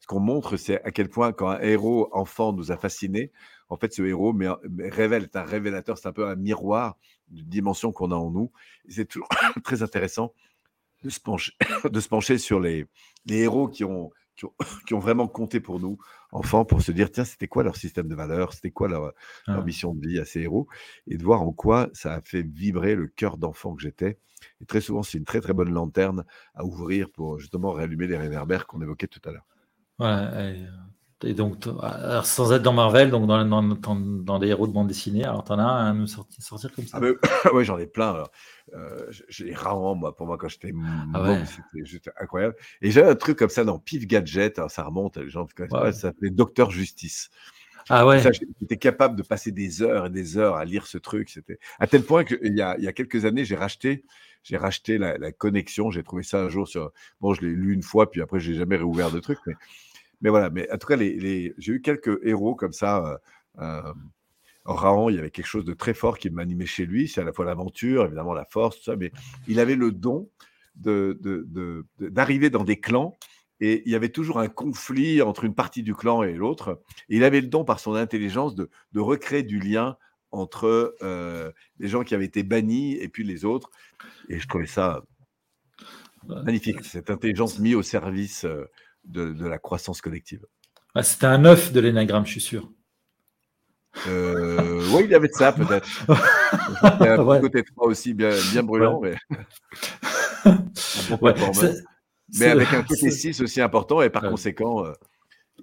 ce qu'on montre, c'est à quel point, quand un héros enfant nous a fascinés, en fait, ce héros mais, mais révèle, est un révélateur, c'est un peu un miroir d'une dimension qu'on a en nous. C'est toujours très intéressant de se pencher, de se pencher sur les, les héros qui ont, qui, ont, qui ont vraiment compté pour nous, enfants, pour se dire, tiens, c'était quoi leur système de valeurs, c'était quoi leur, leur
Ah.
mission de vie à ces héros, et de voir en quoi ça a fait vibrer le cœur d'enfant que j'étais. Et très souvent, c'est une très très bonne lanterne à ouvrir pour justement réallumer les réverbères qu'on évoquait tout à l'heure.
Voilà, et, donc, sans être dans Marvel, donc dans, dans, dans, dans des héros de bande dessinée, alors t'en as un à nous sortir, sortir comme ça
Ah ben, ouais, j'en ai plein. alors. Euh, j'ai- rarement, moi, pour moi, quand j'étais
Ah ouais.
c'était juste incroyable. Et j'avais un truc comme ça dans Pif Gadget, alors ça remonte, les gens ne connaissent
Ouais.
pas, ça s'appelait Docteur Justice.
Ah ouais,
j'étais capable de passer des heures et des heures à lire ce truc. C'était à tel point qu'il y a, il y a quelques années, j'ai racheté, j'ai racheté la, la connexion. J'ai trouvé ça un jour sur. Bon, je l'ai lu une fois, puis après, j'ai jamais réouvert de truc. Mais, mais voilà. Mais en tout cas, les, les- j'ai eu quelques héros comme ça. Euh, euh, Raon, il y avait quelque chose de très fort qui m'animait chez lui. C'est à la fois l'aventure, évidemment la force, tout ça. Mais il avait le don de, de- de- de- d'arriver dans des clans. Et il y avait toujours un conflit entre une partie du clan et l'autre. Et il avait le don, par son intelligence, de, de recréer du lien entre euh, les gens qui avaient été bannis et puis les autres. Et je trouvais ça
Ouais.
magnifique, cette intelligence mise au service euh, de, de la croissance collective.
Ah, c'était un œuf de l'énagramme, je suis sûr.
Euh, oui, il y avait de ça, peut-être. Il y a un
Ouais.
côté 3 aussi bien, bien brûlant, mais.
Ouais,
performance.
c'est-
mais avec un côté
c'est-
6 aussi important, et par
Ouais.
conséquent, euh,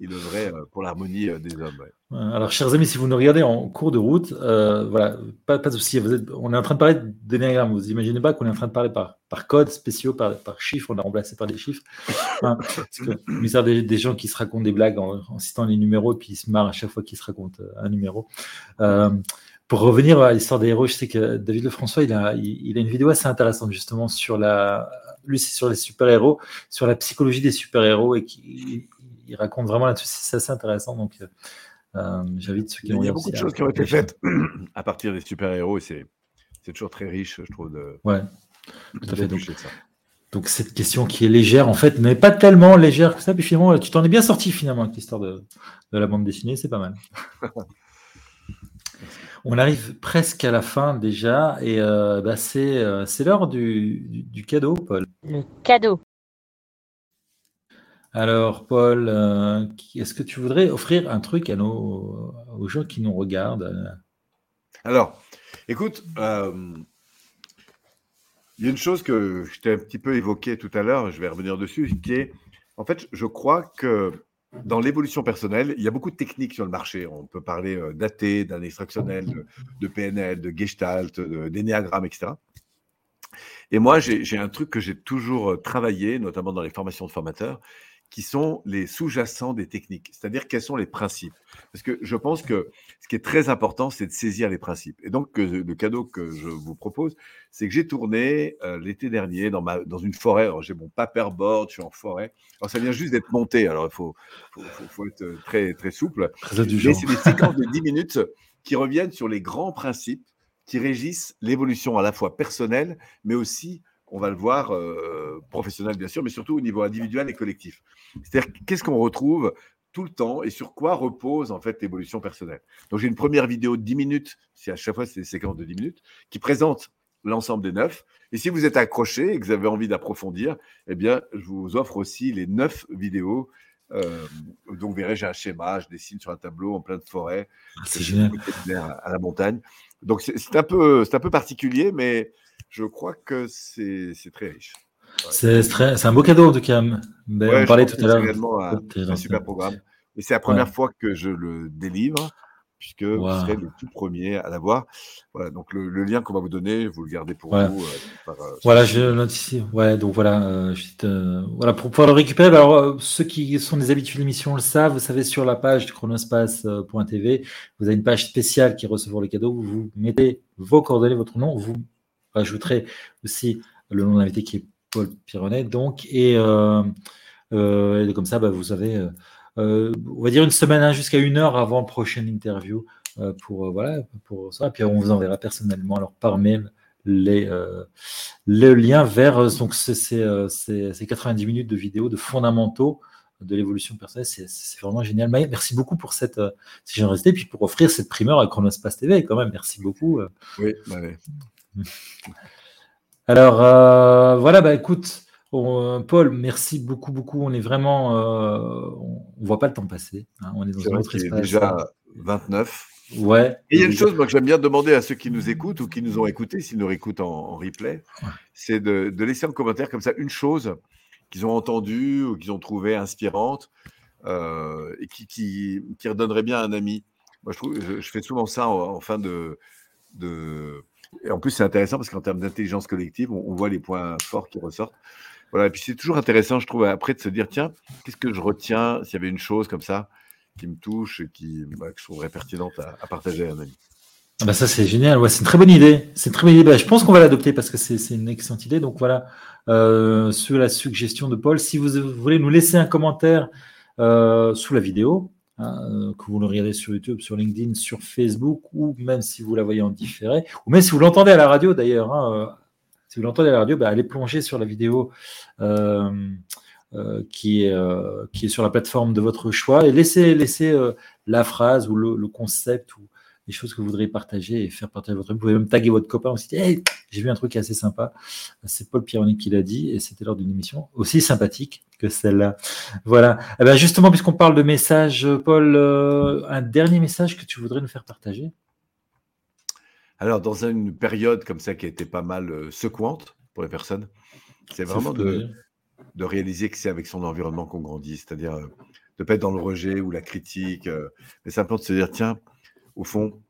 il œuvrait euh, pour l'harmonie euh, des hommes.
Alors, chers amis, si vous nous regardez en cours de route, euh, voilà, pas, de souci. Vous êtes- on est en train de parler d'énéagramme. Vous imaginez pas qu'on est en train de parler par, par code spéciaux, par, par chiffres. On a remplacé par des chiffres. Le mystère des, des gens qui se racontent des blagues en, citant les numéros et puis ils se marrent à chaque fois qu'ils se racontent un numéro. Pour revenir à l'histoire des héros, je sais que David Lefrançois, il a, il, a une vidéo assez intéressante justement sur la, lui, c'est sur les super-héros, sur la psychologie des super-héros et qui il, raconte vraiment là-dessus. C'est assez intéressant. Donc, euh, euh, j'invite ceux qui l'ont
il y a beaucoup de choses qui ont été faites à partir des super-héros, et c'est c'est toujours très riche, je trouve, de,
Ouais, tout à fait. Donc,
d'éplucher ça.
donc cette question qui est légère, en fait, mais pas tellement légère que ça. Puis finalement, tu t'en es bien sorti finalement avec l'histoire de, de la bande dessinée, c'est pas mal. On arrive presque à la fin déjà, et euh, bah, c'est euh, c'est l'heure du, du- du cadeau, Paul.
Le cadeau.
Alors, Paul, euh, est-ce que tu voudrais offrir un truc à nos, aux gens qui nous regardent
Alors, écoute, euh, il y a une chose que je t'ai un petit peu évoquée tout à l'heure, je vais revenir dessus, qui est, en fait, je crois que dans l'évolution personnelle, il y a beaucoup de techniques sur le marché. On peut parler euh, d'AT, d'un extractionnel, de, PNL, de Gestalt, d'énéagramme, etc. Et moi, j'ai un truc que j'ai toujours euh, travaillé, notamment dans les formations de formateurs, qui sont les sous-jacents des techniques, c'est-à-dire quels sont les principes. Parce que je pense que ce qui est très important, c'est de saisir les principes. Et donc, le cadeau que je vous propose, c'est que j'ai tourné euh, l'été dernier dans, ma, dans une forêt. Alors, j'ai mon paperboard, je suis en forêt. Alors, ça vient juste d'être monté. Alors, il faut, faut, faut- faut être euh, très, très souple.
Très
Mais c'est des séquences de 10 minutes qui reviennent sur les grands principes qui régissent l'évolution à la fois personnelle, mais aussi, on va le voir, euh, professionnelle bien sûr, mais surtout au niveau individuel et collectif. C'est-à-dire, qu'est-ce qu'on retrouve tout le temps et sur quoi repose en fait l'évolution personnelle? Donc j'ai une première vidéo de 10 minutes, c'est à chaque fois c'est des séquences de 10 minutes, qui présente l'ensemble des neuf. Et si vous êtes accroché et que vous avez envie d'approfondir, eh bien, je vous offre aussi les neuf vidéos. Euh, donc, vous verrez, j'ai un schéma, je dessine sur un tableau en pleine forêt.
Ah, c'est génial.
à à la montagne. Donc, c'est un, peu- c'est un peu particulier, mais je crois que c'est très riche.
C'est un beau cadeau en tout cas. Ben,
Ouais,
on parlait tout à l'heure.
C'est un, super programme. Et c'est la première fois que je le délivre, puisque vous serez le tout premier à l'avoir. Voilà, donc le, le lien qu'on va vous donner, vous le gardez pour
Voilà.
vous. euh, par, euh,
Voilà, je le note ici. Ouais, donc voilà, euh, juste, voilà, pour pouvoir le récupérer. bah, Alors, ceux qui sont des habitués de l'émission le savent. Vous savez, sur la page de chronospace.tv, vous avez une page spéciale qui est recevoir les cadeaux. Vous mettez vos coordonnées, votre nom. Vous rajouterez aussi le nom de l'invité qui est Paul Pironnet. Donc, et, euh, euh, comme ça, bah, vous avez, euh, on va dire une semaine hein, jusqu'à une heure avant la prochaine interview pour voilà pour ça. Et puis on vous enverra personnellement alors par mail les euh, le lien vers donc euh, c'est- c'est 90 minutes de vidéo de fondamentaux de l'évolution personnelle. C'est vraiment génial. Merci beaucoup pour cette, euh, générosité, puis pour offrir cette primeur à Chronospace TV quand même. Merci beaucoup.
Oui, bah ouais.
Alors euh, voilà, bah écoute, on- Paul, merci beaucoup, beaucoup. On est vraiment, euh, on, voit pas le temps passer. hein. On est dans
c'est
un autre
est
espace.
déjà 29.
Ouais.
Et il y a une chose moi, que j'aime bien demander à ceux qui nous écoutent ou qui nous ont écoutés, s'ils nous réécoutent en, en replay,
Ouais.
c'est de, de laisser en commentaire comme ça une chose qu'ils ont entendue ou qu'ils ont trouvée inspirante euh, et qui, qui, qui redonnerait bien à un ami. Moi, je, trouve, je, je fais souvent ça en, en fin de, de... Et en plus, c'est intéressant parce qu'en termes d'intelligence collective, on, voit les points forts qui ressortent. Voilà, et puis c'est toujours intéressant, je trouve, après de se dire, tiens, qu'est-ce que je retiens s'il y avait une chose comme ça qui me touche et qui, que je trouverais pertinente à, partager à un ami?
Ah bah ça c'est génial, ouais, c'est une très bonne idée. C'est très. Bah, je pense qu'on va l'adopter parce que c'est c'est une excellente idée. Donc voilà, euh, sur la suggestion de Paul, si vous voulez nous laisser un commentaire euh, sous la vidéo, hein, euh, que vous le regardez sur YouTube, sur LinkedIn, sur Facebook, ou même si vous la voyez en différé, ou même si vous l'entendez à la radio d'ailleurs. hein, euh, si vous l'entendez à la radio, bah, allez plonger sur la vidéo euh, qui, est, sur la plateforme de votre choix et laissez, la phrase ou le, le concept ou les choses que vous voudriez partager et faire partager votre. Vous pouvez même taguer votre copain aussi. Hey, j'ai vu un truc assez sympa. C'est Paul Pironi qui l'a dit et c'était lors d'une émission aussi sympathique que celle-là. Voilà. Eh ben justement, puisqu'on parle de messages, Paul, euh, un dernier message que tu voudrais nous faire partager?
Alors, dans une période comme ça qui a été pas mal euh, secouante pour les personnes, c'est vraiment de, de réaliser que c'est avec son environnement qu'on grandit, c'est-à-dire euh, de ne pas être dans le rejet ou la critique, mais simplement de se dire, tiens, au fond,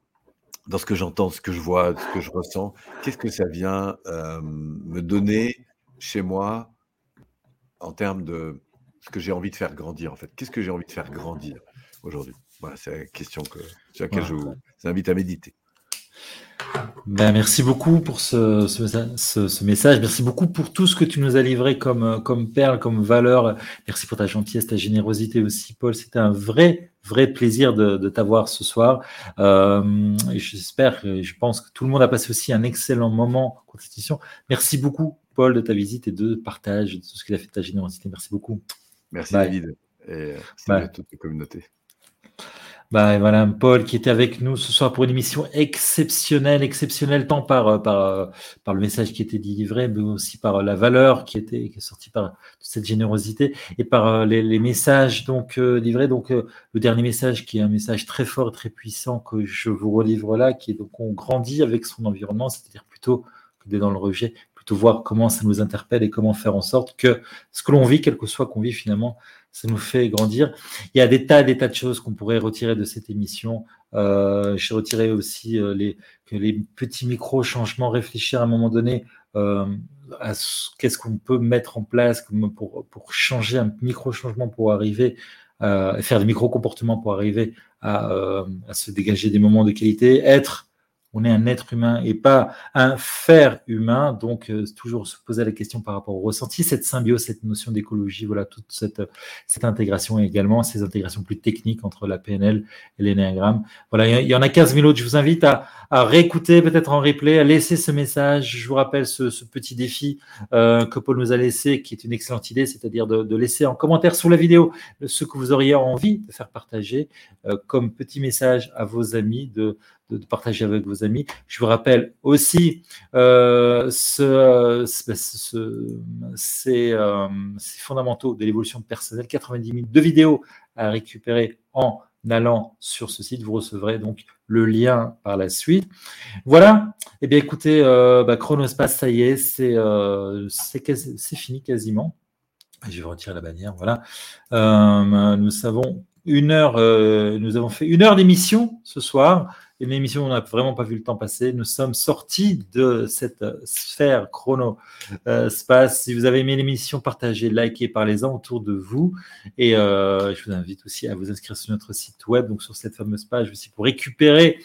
dans ce que j'entends, ce que je vois, ce que je ressens, qu'est-ce que ça vient euh, me donner chez moi en termes de ce que j'ai envie de faire grandir, en fait? Qu'est-ce que j'ai envie de faire grandir aujourd'hui? Voilà, c'est la question que, sur laquelle je vous invite à méditer.
Ben, merci beaucoup pour ce, ce, messa- ce- ce message. Merci beaucoup pour tout ce que tu nous as livré comme, comme perle, comme valeur. Merci pour ta gentillesse, ta générosité aussi, Paul. C'était un vrai, vrai plaisir de, de t'avoir ce soir. Euh, j'espère, je pense que tout le monde a passé aussi un excellent moment cette émission. Merci beaucoup, Paul, de ta visite et de partage, de tout ce qu'il a fait de ta générosité. Merci beaucoup.
Merci
Bye.
David. Et euh, à toute la communauté.
Bah, voilà, Paul qui était avec nous ce soir pour une émission exceptionnelle, exceptionnelle tant par, euh, par, euh, par le message qui était livré, mais aussi par euh, la valeur qui était qui est sortie par cette générosité et par les, les messages donc livrés. Donc le dernier message qui est un message très fort, très puissant que je vous relivre là, qui est donc on grandit avec son environnement, c'est-à-dire plutôt que d'être dans le rejet, plutôt voir comment ça nous interpelle et comment faire en sorte que ce que l'on vit, quel que soit qu'on vit finalement, ça nous fait grandir. Il y a des tas, des tas de choses qu'on pourrait retirer de cette émission. Euh, J'ai retiré aussi euh, les, les petits micro-changements, réfléchir à un moment donné euh, à ce- qu'est-ce qu'on peut mettre en place pour, pour changer un micro-changement pour arriver à faire des micro-comportements pour arriver à, euh, à se dégager des moments de qualité. Être, on est un être humain et pas un faire humain. Donc, euh, toujours se poser la question par rapport au ressenti, cette symbiose, cette notion d'écologie, voilà, toute cette, cette intégration également ces intégrations plus techniques entre la PNL et l'énéagramme. Voilà, il y- en a 15 000 autres. Je vous invite à, à réécouter peut-être en replay, à laisser ce message. Je vous rappelle ce, petit défi euh, que Paul nous a laissé, qui est une excellente idée, c'est-à-dire de, de laisser en commentaire sous la vidéo ce que vous auriez envie de faire partager euh, comme petit message à vos amis, de, de, partager avec vos amis. Je vous rappelle aussi euh, ce, ces, fondamentaux de l'évolution personnelle, 90 minutes de vidéos à récupérer en allant sur ce site. Vous recevrez donc le lien par la suite. Voilà. Eh bien, écoutez, euh, bah, Chronospace, ça y est, c'est euh, fini quasiment. Je vais retirer la bannière. Voilà. Euh, nous savons une heure. Euh, nous avons fait une heure d'émission ce soir une émission où on n'a vraiment pas vu le temps passer. Nous sommes sortis de cette sphère chrono-space. si vous avez aimé l'émission, partagez, likez, parlez-en autour de vous. Et euh, je vous invite aussi à vous inscrire sur notre site web, donc sur cette fameuse page aussi, pour récupérer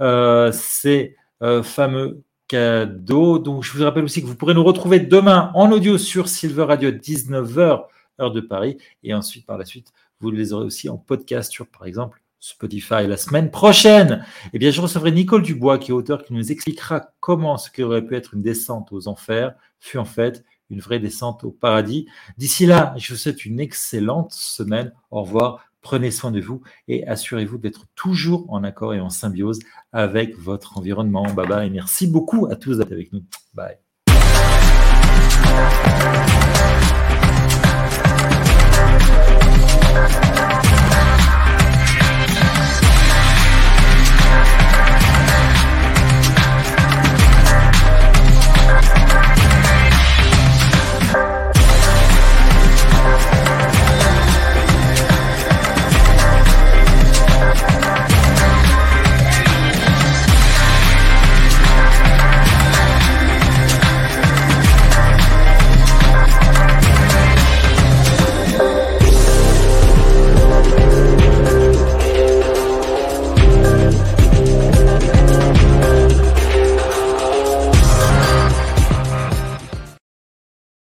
euh, ces euh, fameux cadeaux. Donc, je vous rappelle aussi que vous pourrez nous retrouver demain en audio sur Silver Radio 19h, heure de Paris. Et ensuite, par la suite, vous les aurez aussi en podcast sur, par exemple, Spotify la semaine prochaine. Eh bien, je recevrai Nicole Dubois, qui est auteur, qui nous expliquera comment ce qui aurait pu être une descente aux enfers fut en fait une vraie descente au paradis. D'ici là, je vous souhaite une excellente semaine. Au revoir. Prenez soin de vous et assurez-vous d'être toujours en accord et en symbiose avec votre environnement. Bye bye et merci beaucoup à tous d'être avec nous. Bye.